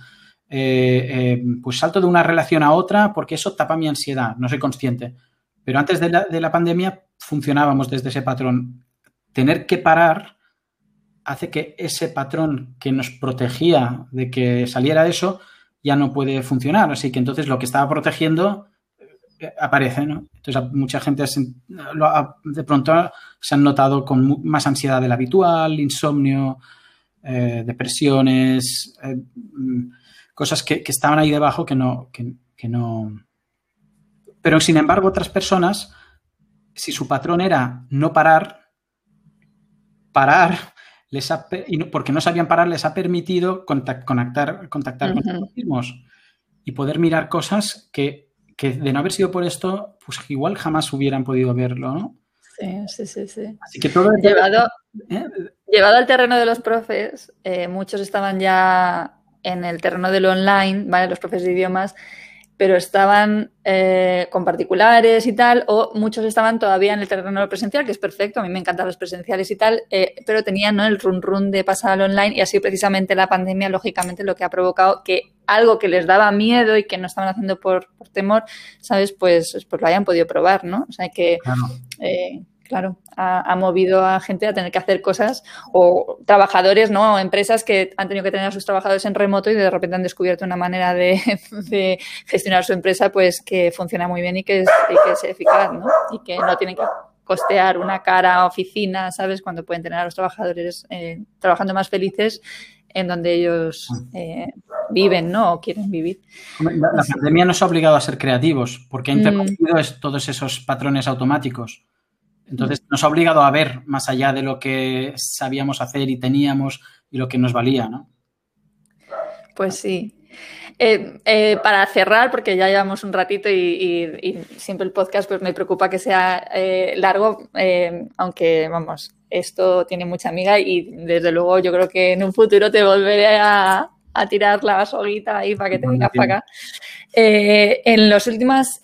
Eh, eh, pues salto de una relación a otra porque eso tapa mi ansiedad, no soy consciente. Pero antes de la, de la pandemia funcionábamos desde ese patrón. Tener que parar hace que ese patrón que nos protegía de que saliera eso ya no puede funcionar. Así que entonces lo que estaba protegiendo aparece, ¿no? Entonces mucha gente de pronto se han notado con más ansiedad de la habitual, insomnio, eh, depresiones, eh, mm, cosas que, estaban ahí debajo que no, que no... Pero sin embargo otras personas, si su patrón era no parar, parar les ha, porque no sabían parar, les ha permitido contactar, contactar con ellos mismos y poder mirar cosas que, de no haber sido por esto, pues igual jamás hubieran podido verlo, ¿no? Sí, sí, sí. Así que todo llevado, ¿eh? llevado al terreno de los profes, eh, muchos estaban ya en el terreno del online, ¿vale? Los profes de idiomas, pero estaban eh, con particulares y tal, o muchos estaban todavía en el terreno presencial, que es perfecto, a mí me encantan los presenciales y tal, eh, pero tenían ¿no? el run run de pasar al online y así precisamente la pandemia, lógicamente, lo que ha provocado que algo que les daba miedo y que no estaban haciendo por, temor, ¿sabes? Pues, pues lo hayan podido probar, ¿no? O sea que... Eh, claro, ha, movido a gente a tener que hacer cosas o trabajadores, ¿no? O empresas que han tenido que tener a sus trabajadores en remoto y de repente han descubierto una manera de, gestionar su empresa pues que funciona muy bien y que es, que es eficaz, ¿no? Y que no tienen que costear una cara oficina, ¿sabes? Cuando pueden tener a los trabajadores eh, trabajando más felices en donde ellos mm. eh, viven, ¿no? O quieren vivir. La, pandemia nos ha obligado a ser creativos porque ha mm. interrumpido todos esos patrones automáticos. Entonces nos ha obligado a ver más allá de lo que sabíamos hacer y teníamos y lo que nos valía, ¿no? Pues sí. Eh, eh, para cerrar, porque ya llevamos un ratito y, siempre el podcast pues me preocupa que sea eh, largo, aunque vamos, esto tiene mucha amiga y desde luego yo creo que en un futuro te volveré a, tirar la soguita ahí para que te vengas para acá. en los últimos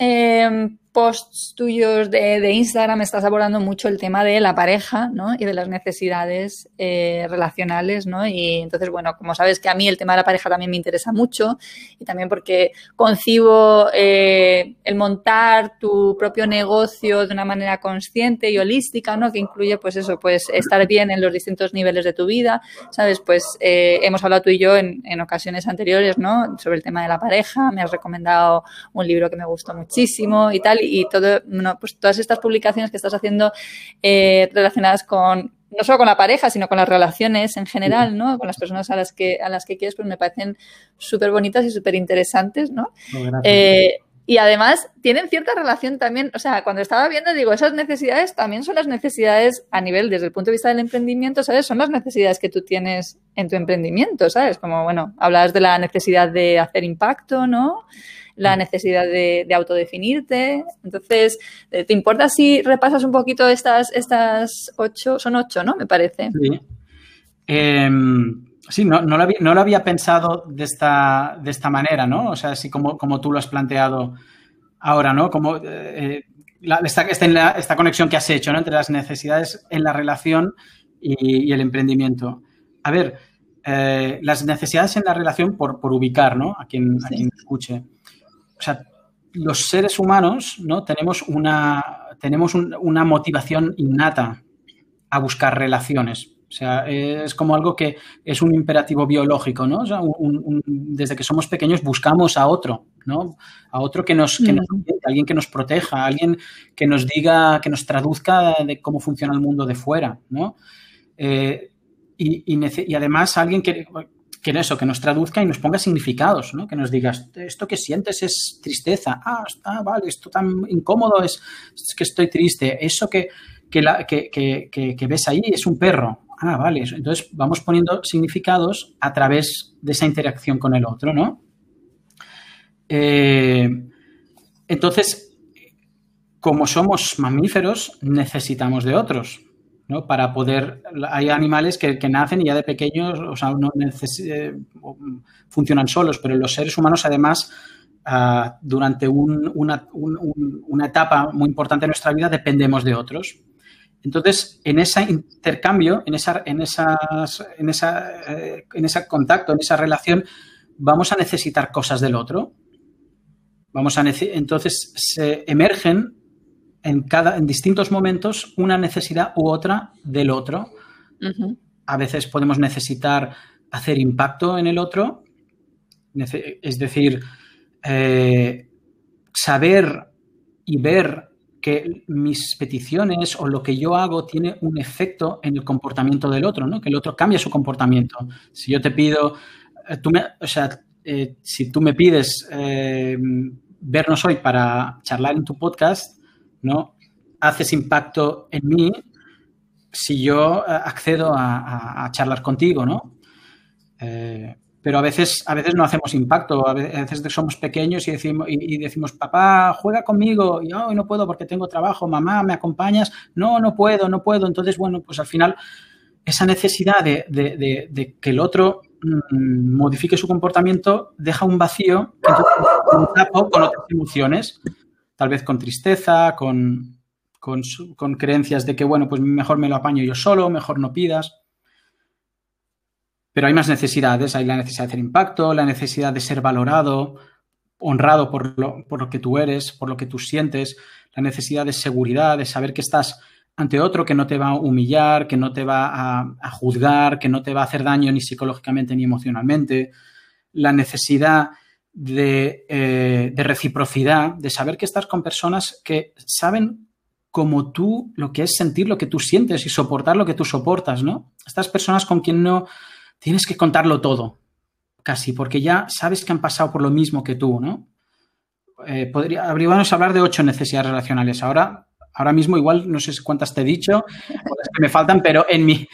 posts tuyos de, Instagram estás abordando mucho el tema de la pareja, ¿no? Y de las necesidades eh, relacionales, ¿no? Y entonces, bueno, como sabes que a mí el tema de la pareja también me interesa mucho y también porque concibo eh, el montar tu propio negocio de una manera consciente y holística, ¿no? Que incluye, pues eso, pues estar bien en los distintos niveles de tu vida, ¿sabes? Pues eh, hemos hablado tú y yo en, en ocasiones anteriores, ¿no? Sobre el tema de la pareja, me has recomendado un libro que me gustó muchísimo y tal y todo, pues todas estas publicaciones que estás haciendo eh, relacionadas con no solo con la pareja, sino con las relaciones en general, ¿no? Con las personas a las que, a las que quieres, pues me parecen súper bonitas y súper interesantes, ¿no? Eh, y además tienen cierta relación también, o sea, cuando estaba viendo, digo, esas necesidades también son las necesidades a nivel, desde el punto de vista del emprendimiento, ¿sabes? Son las necesidades que tú tienes en tu emprendimiento, ¿sabes? Como, bueno, hablas de la necesidad de hacer impacto, ¿no? la necesidad de, autodefinirte. Entonces, eh, ¿te importa si repasas un poquito estas, estas ocho? Son ocho, ¿no? Me parece. Sí. Em, sí, no, no, lo había, pensado de esta, de esta manera, ¿no? O sea, así como, como tú lo has planteado ahora, ¿no? Como eh, esta, esta, conexión que has hecho, ¿no? Entre las necesidades en la relación y, el emprendimiento. A ver, eh, las necesidades en la relación por, ubicar, ¿no? A quien, a quien escuche o sea, los seres humanos, ¿no? Tenemos una, tenemos una motivación innata a buscar relaciones. O sea, es como algo que es un imperativo biológico, ¿no? O sea, desde que somos pequeños buscamos a otro, ¿no? A otro que nos, que nos alguien que nos proteja, alguien que nos diga, que nos traduzca de cómo funciona el mundo de fuera, ¿no? Eh, y, además alguien que, que eso, que nos traduzca y nos ponga significados, ¿no? Que nos digas, esto que sientes es tristeza, ah, está, vale, esto tan incómodo es, que estoy triste, eso que, la, que, ves ahí es un perro, ah, vale, entonces vamos poniendo significados a través de esa interacción con el otro, ¿no? Eh, entonces, como somos mamíferos, necesitamos de otros. Para poder, hay animales que, nacen y ya de pequeños, o sea, no eh, funcionan solos, pero los seres humanos además ah, durante una, una, etapa muy importante de nuestra vida dependemos de otros. Entonces, en ese intercambio, en, esa, en, esas, en, esa, eh, en ese contacto, en esa relación, vamos a necesitar cosas del otro. Vamos a entonces se emergen en, cada, en distintos momentos una necesidad u otra del otro. A veces podemos necesitar hacer impacto en el otro, es decir, eh, saber y ver que mis peticiones o lo que yo hago tiene un efecto en el comportamiento del otro, ¿no? que el otro cambia su comportamiento. Si yo te pido, eh, tú o sea, eh, si tú me pides vernos hoy para charlar en tu podcast, ¿no? Haces impacto en mí si yo eh, accedo a, charlar contigo, ¿no? Eh, pero a veces, a veces no hacemos impacto, a veces somos pequeños y decimos, y, decimos papá, juega conmigo, y hoy no puedo porque tengo trabajo, mamá, ¿me acompañas? No, no puedo, no puedo. Entonces, bueno, pues al final esa necesidad de, que el otro mm, modifique su comportamiento deja un vacío que con otras emociones tal vez con tristeza, con, con, creencias de que, bueno, pues mejor me lo apaño yo solo, mejor no pidas. Pero hay más necesidades, hay la necesidad de hacer impacto, la necesidad de ser valorado, honrado por lo, por lo que tú eres, por lo que tú sientes, la necesidad de seguridad, de saber que estás ante otro que no te va a humillar, que no te va a, a, juzgar, que no te va a hacer daño ni psicológicamente ni emocionalmente, la necesidad eh, de, reciprocidad, de saber que estás con personas que saben como tú lo que es sentir lo que tú sientes y soportar lo que tú soportas, ¿no? Estas personas con quien no tienes que contarlo todo, casi, porque ya sabes que han pasado por lo mismo que tú, ¿no? Eh, podría, hablar de ocho necesidades relacionales. Ahora, ahora mismo igual no sé cuántas te he dicho, las que me faltan, pero en mi,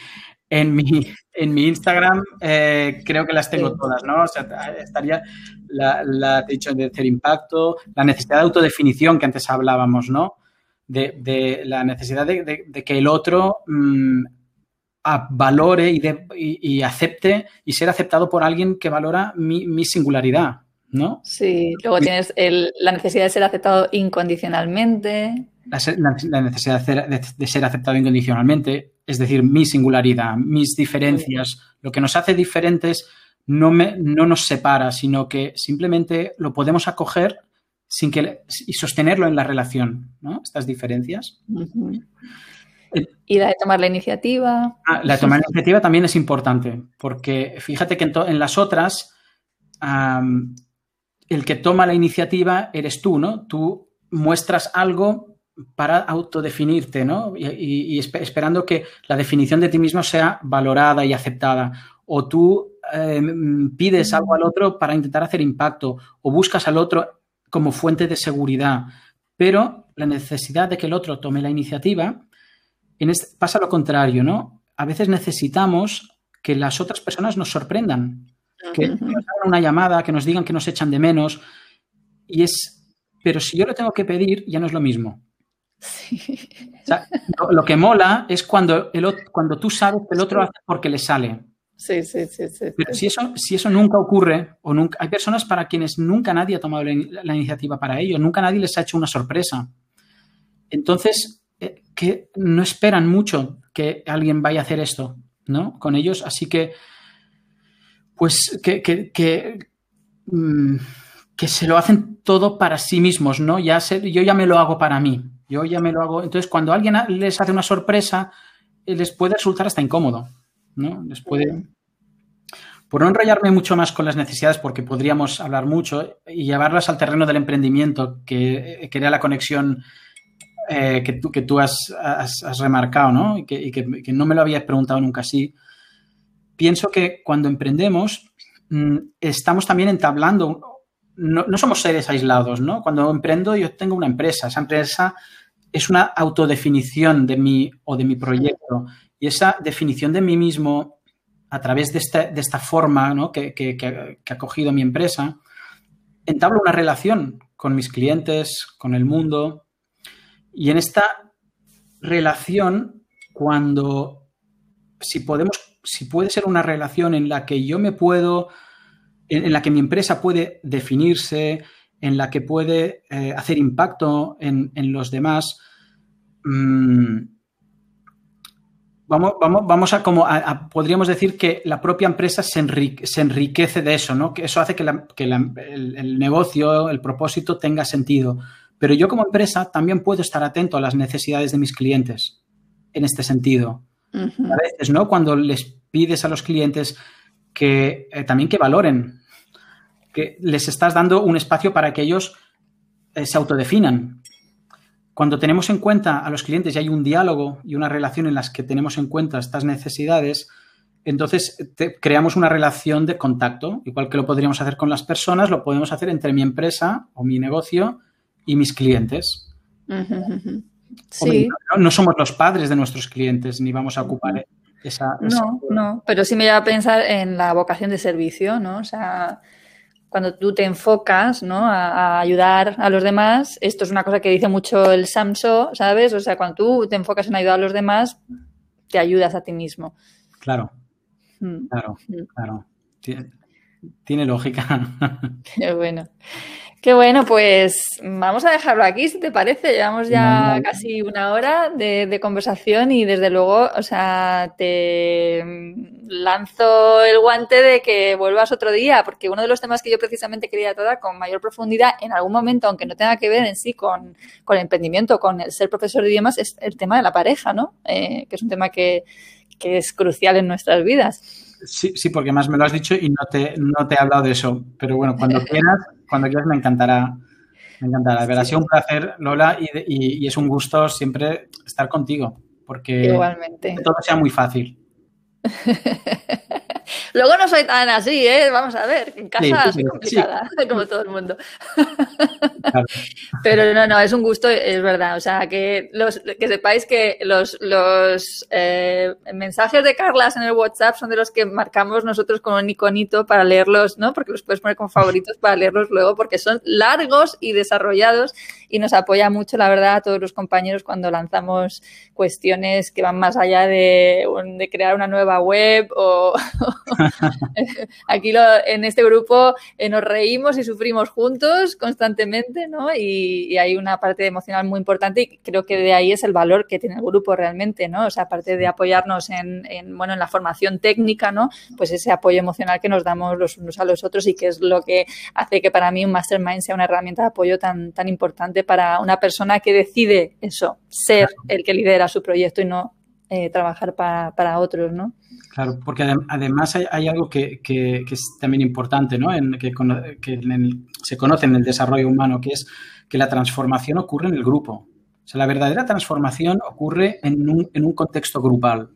en mi, en mi Instagram eh, creo que las tengo todas, ¿no? O sea, estaría la, la he dicho de hacer impacto, la necesidad de autodefinición que antes hablábamos, ¿no? De, la necesidad de, que el otro mm, valore y, y, acepte y ser aceptado por alguien que valora mi, mi singularidad, ¿no? Sí, luego tienes la necesidad de ser aceptado incondicionalmente. La, necesidad de ser, aceptado incondicionalmente, es decir, mi singularidad, mis diferencias, lo que nos hace diferentes no, me, no nos separa, sino que simplemente lo podemos acoger sin que, y sostenerlo en la relación, ¿no? Estas diferencias. Y la de tomar la iniciativa. Ah, la de tomar la iniciativa también es importante, porque fíjate que en, las otras, el que toma la iniciativa eres tú, ¿no? Tú muestras algo para autodefinirte, ¿no? Y, esperando que la definición de ti mismo sea valorada y aceptada. O tú em, pides algo al otro para intentar hacer impacto, o buscas al otro como fuente de seguridad. Pero la necesidad de que el otro tome la iniciativa en este, pasa lo contrario, ¿no? A veces necesitamos que las otras personas nos sorprendan, que nos hagan una llamada, que nos digan que nos echan de menos. Y es, pero si yo lo tengo que pedir, ya no es lo mismo. Lo, que mola es cuando, el, cuando tú sabes que el otro hace porque le sale. Sí, sí, sí. Pero si eso, si eso nunca ocurre, o nunca, hay personas para quienes nunca nadie ha tomado la, iniciativa para ello, nunca nadie les ha hecho una sorpresa. Entonces, eh, que no esperan mucho que alguien vaya a hacer esto, ¿no? Con ellos. Así que, pues, que, que, que, mm, se lo hacen todo para sí mismos, ¿no? Ya yo ya me lo hago para mí. Yo ya me lo hago. Entonces, cuando alguien les hace una sorpresa, eh, les puede resultar hasta incómodo, ¿no? Les puede... Por no enrollarme mucho más con las necesidades, porque podríamos hablar mucho y llevarlas al terreno del emprendimiento, que, que era la conexión eh, que, tú, que tú has, remarcado, ¿no? Y, que, no me lo habías preguntado nunca así. Pienso que cuando emprendemos mm, estamos también entablando, no, no, somos seres aislados, ¿no? Cuando emprendo yo tengo una empresa, esa empresa es una autodefinición de mí o de mi proyecto. Y esa definición de mí mismo a través de esta, de esta forma ¿no? que, que, ha cogido mi empresa, entablo una relación con mis clientes, con el mundo. Y en esta relación cuando, si podemos, si puede ser una relación en la que yo me puedo, en, la que mi empresa puede definirse, en la que puede eh, hacer impacto en, los demás, mm, vamos, vamos, vamos, a como podríamos decir que la propia empresa se, enriquece de eso, ¿no? Que eso hace que, el, negocio, el propósito tenga sentido. Pero yo como empresa también puedo estar atento a las necesidades de mis clientes en este sentido. A veces, ¿no? Cuando les pides a los clientes que eh, también que valoren, que les estás dando un espacio para que ellos eh, se autodefinan. Cuando tenemos en cuenta a los clientes y hay un diálogo y una relación en las que tenemos en cuenta estas necesidades, entonces creamos una relación de contacto, igual que lo podríamos hacer con las personas, lo podemos hacer entre mi empresa o mi negocio y mis clientes. Sí. No, somos los padres de nuestros clientes ni vamos a ocupar esa, No, no, pero sí me lleva a pensar en la vocación de servicio, ¿no? O sea, cuando tú te enfocas ¿no? a, ayudar a los demás, esto es una cosa que dice mucho el Samso, ¿sabes? O sea, cuando tú te enfocas en ayudar a los demás, te ayudas a ti mismo. Claro, mm. claro, mm. claro. tiene lógica. Qué bueno. Qué bueno, pues vamos a dejarlo aquí, si te parece. Llevamos ya casi una hora de, conversación y desde luego, o sea, te lanzo el guante de que vuelvas otro día, porque uno de los temas que yo precisamente quería tratar con mayor profundidad en algún momento, aunque no tenga que ver en sí con, el emprendimiento, con el ser profesor de idiomas, es el tema de la pareja, ¿no? Eh, que es un tema que, que es crucial en nuestras vidas. Sí, sí, porque más me lo has dicho y no te, no te he hablado de eso. Pero bueno, cuando quieras, cuando quieras me encantará. Me encantará. De ha sido un placer, Lola, y, y, es un gusto siempre estar contigo. Porque Igualmente. todo sea muy fácil. Luego no soy tan así, ¿eh? Vamos a ver, en casa soy complicada, como todo el mundo. Pero no, no, es un gusto, es verdad. O sea, que, los, que sepáis que los, los eh, mensajes de Carlas en el WhatsApp son de los que marcamos nosotros con un iconito para leerlos, ¿no? Porque los puedes poner como favoritos para leerlos luego, porque son largos y desarrollados y nos apoya mucho, la verdad, a todos los compañeros cuando lanzamos cuestiones que van más allá de, de crear una nueva web o aquí en este grupo eh, nos reímos y sufrimos juntos constantemente, ¿no? Y, hay una parte emocional muy importante y creo que de ahí es el valor que tiene el grupo realmente, ¿no? O sea, aparte de apoyarnos en, bueno, en la formación técnica, ¿no? Pues ese apoyo emocional que nos damos los unos a los otros y que es lo que hace que para mí un mastermind sea una herramienta de apoyo tan, tan importante para una persona que decide eso, ser el que lidera su proyecto y no eh, trabajar para, otros, ¿no? Claro, porque además hay, algo que, es también importante, ¿no? En, que, se conoce en el desarrollo humano, que es que la transformación ocurre en el grupo. O sea, la verdadera transformación ocurre en un, en un contexto grupal,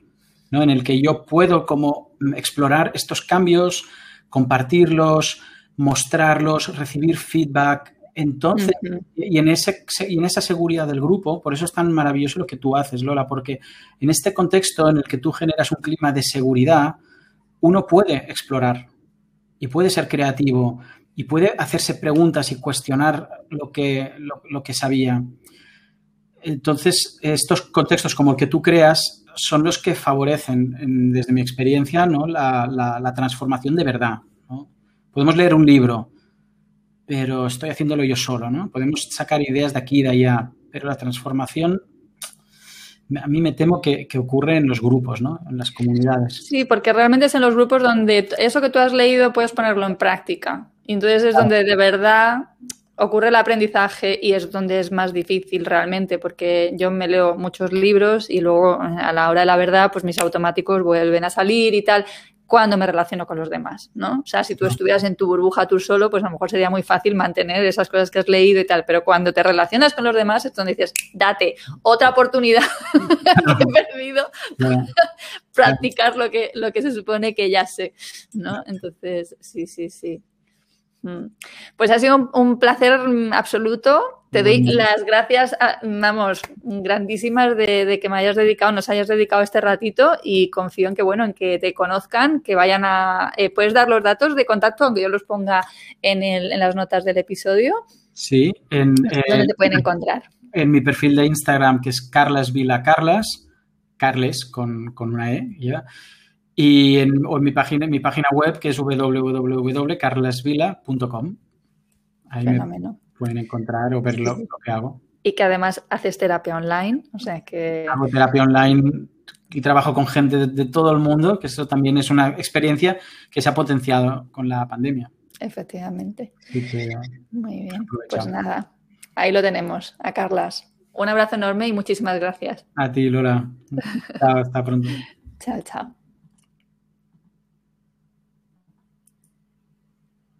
¿no? En el que yo puedo como explorar estos cambios, compartirlos, mostrarlos, recibir feedback, entonces, y, en ese, y en esa seguridad del grupo, por eso es tan maravilloso lo que tú haces, Lola, porque en este contexto en el que tú generas un clima de seguridad, uno puede explorar y puede ser creativo y puede hacerse preguntas y cuestionar lo que, lo, que sabía. Entonces, estos contextos como el que tú creas son los que favorecen, desde mi experiencia, ¿no? la, la, transformación de verdad. Podemos leer un libro, pero estoy haciéndolo yo solo, ¿no? Podemos sacar ideas de aquí y de allá, pero la transformación a mí me temo que, ocurre en los grupos, ¿no? En las comunidades. Sí, porque realmente es en los grupos donde eso que tú has leído puedes ponerlo en práctica. Y entonces es donde de verdad ocurre el aprendizaje y es donde es más difícil realmente, porque yo me leo muchos libros y luego a la hora de la verdad, pues mis automáticos vuelven a salir y tal cuando me relaciono con los demás, ¿no? O sea, si tú estuvieras en tu burbuja tú solo, pues a lo mejor sería muy fácil mantener esas cosas que has leído y tal, pero cuando te relacionas con los demás es donde dices, date otra oportunidad que he perdido practicar lo que, lo que se supone que ya sé, ¿no? Entonces, sí, sí, sí. Mm. Pues ha sido un, placer absoluto. Te doy las gracias, vamos, grandísimas de, que me hayas dedicado, nos hayas dedicado este ratito y confío en que, bueno, en que te conozcan, que vayan a... Eh, ¿Puedes dar los datos de contacto, aunque yo los ponga en, en las notas del episodio? Sí. En, ¿Dónde te pueden encontrar? En mi perfil de Instagram, que es Carlas Vila Carlas, Carles con, una E. Y en, o en mi página, mi página web que es www.carlesvila.com. Ahí me pueden encontrar o ver lo, que hago. Y que además haces terapia online, o sea que... Hago terapia online y trabajo con gente de, todo el mundo, que eso también es una experiencia que se ha potenciado con la pandemia. Efectivamente. Muy bien. Pues nada, ahí lo tenemos, a Carlas. Un abrazo enorme y muchísimas gracias. A ti, Lola. chao, hasta pronto. chao, chao.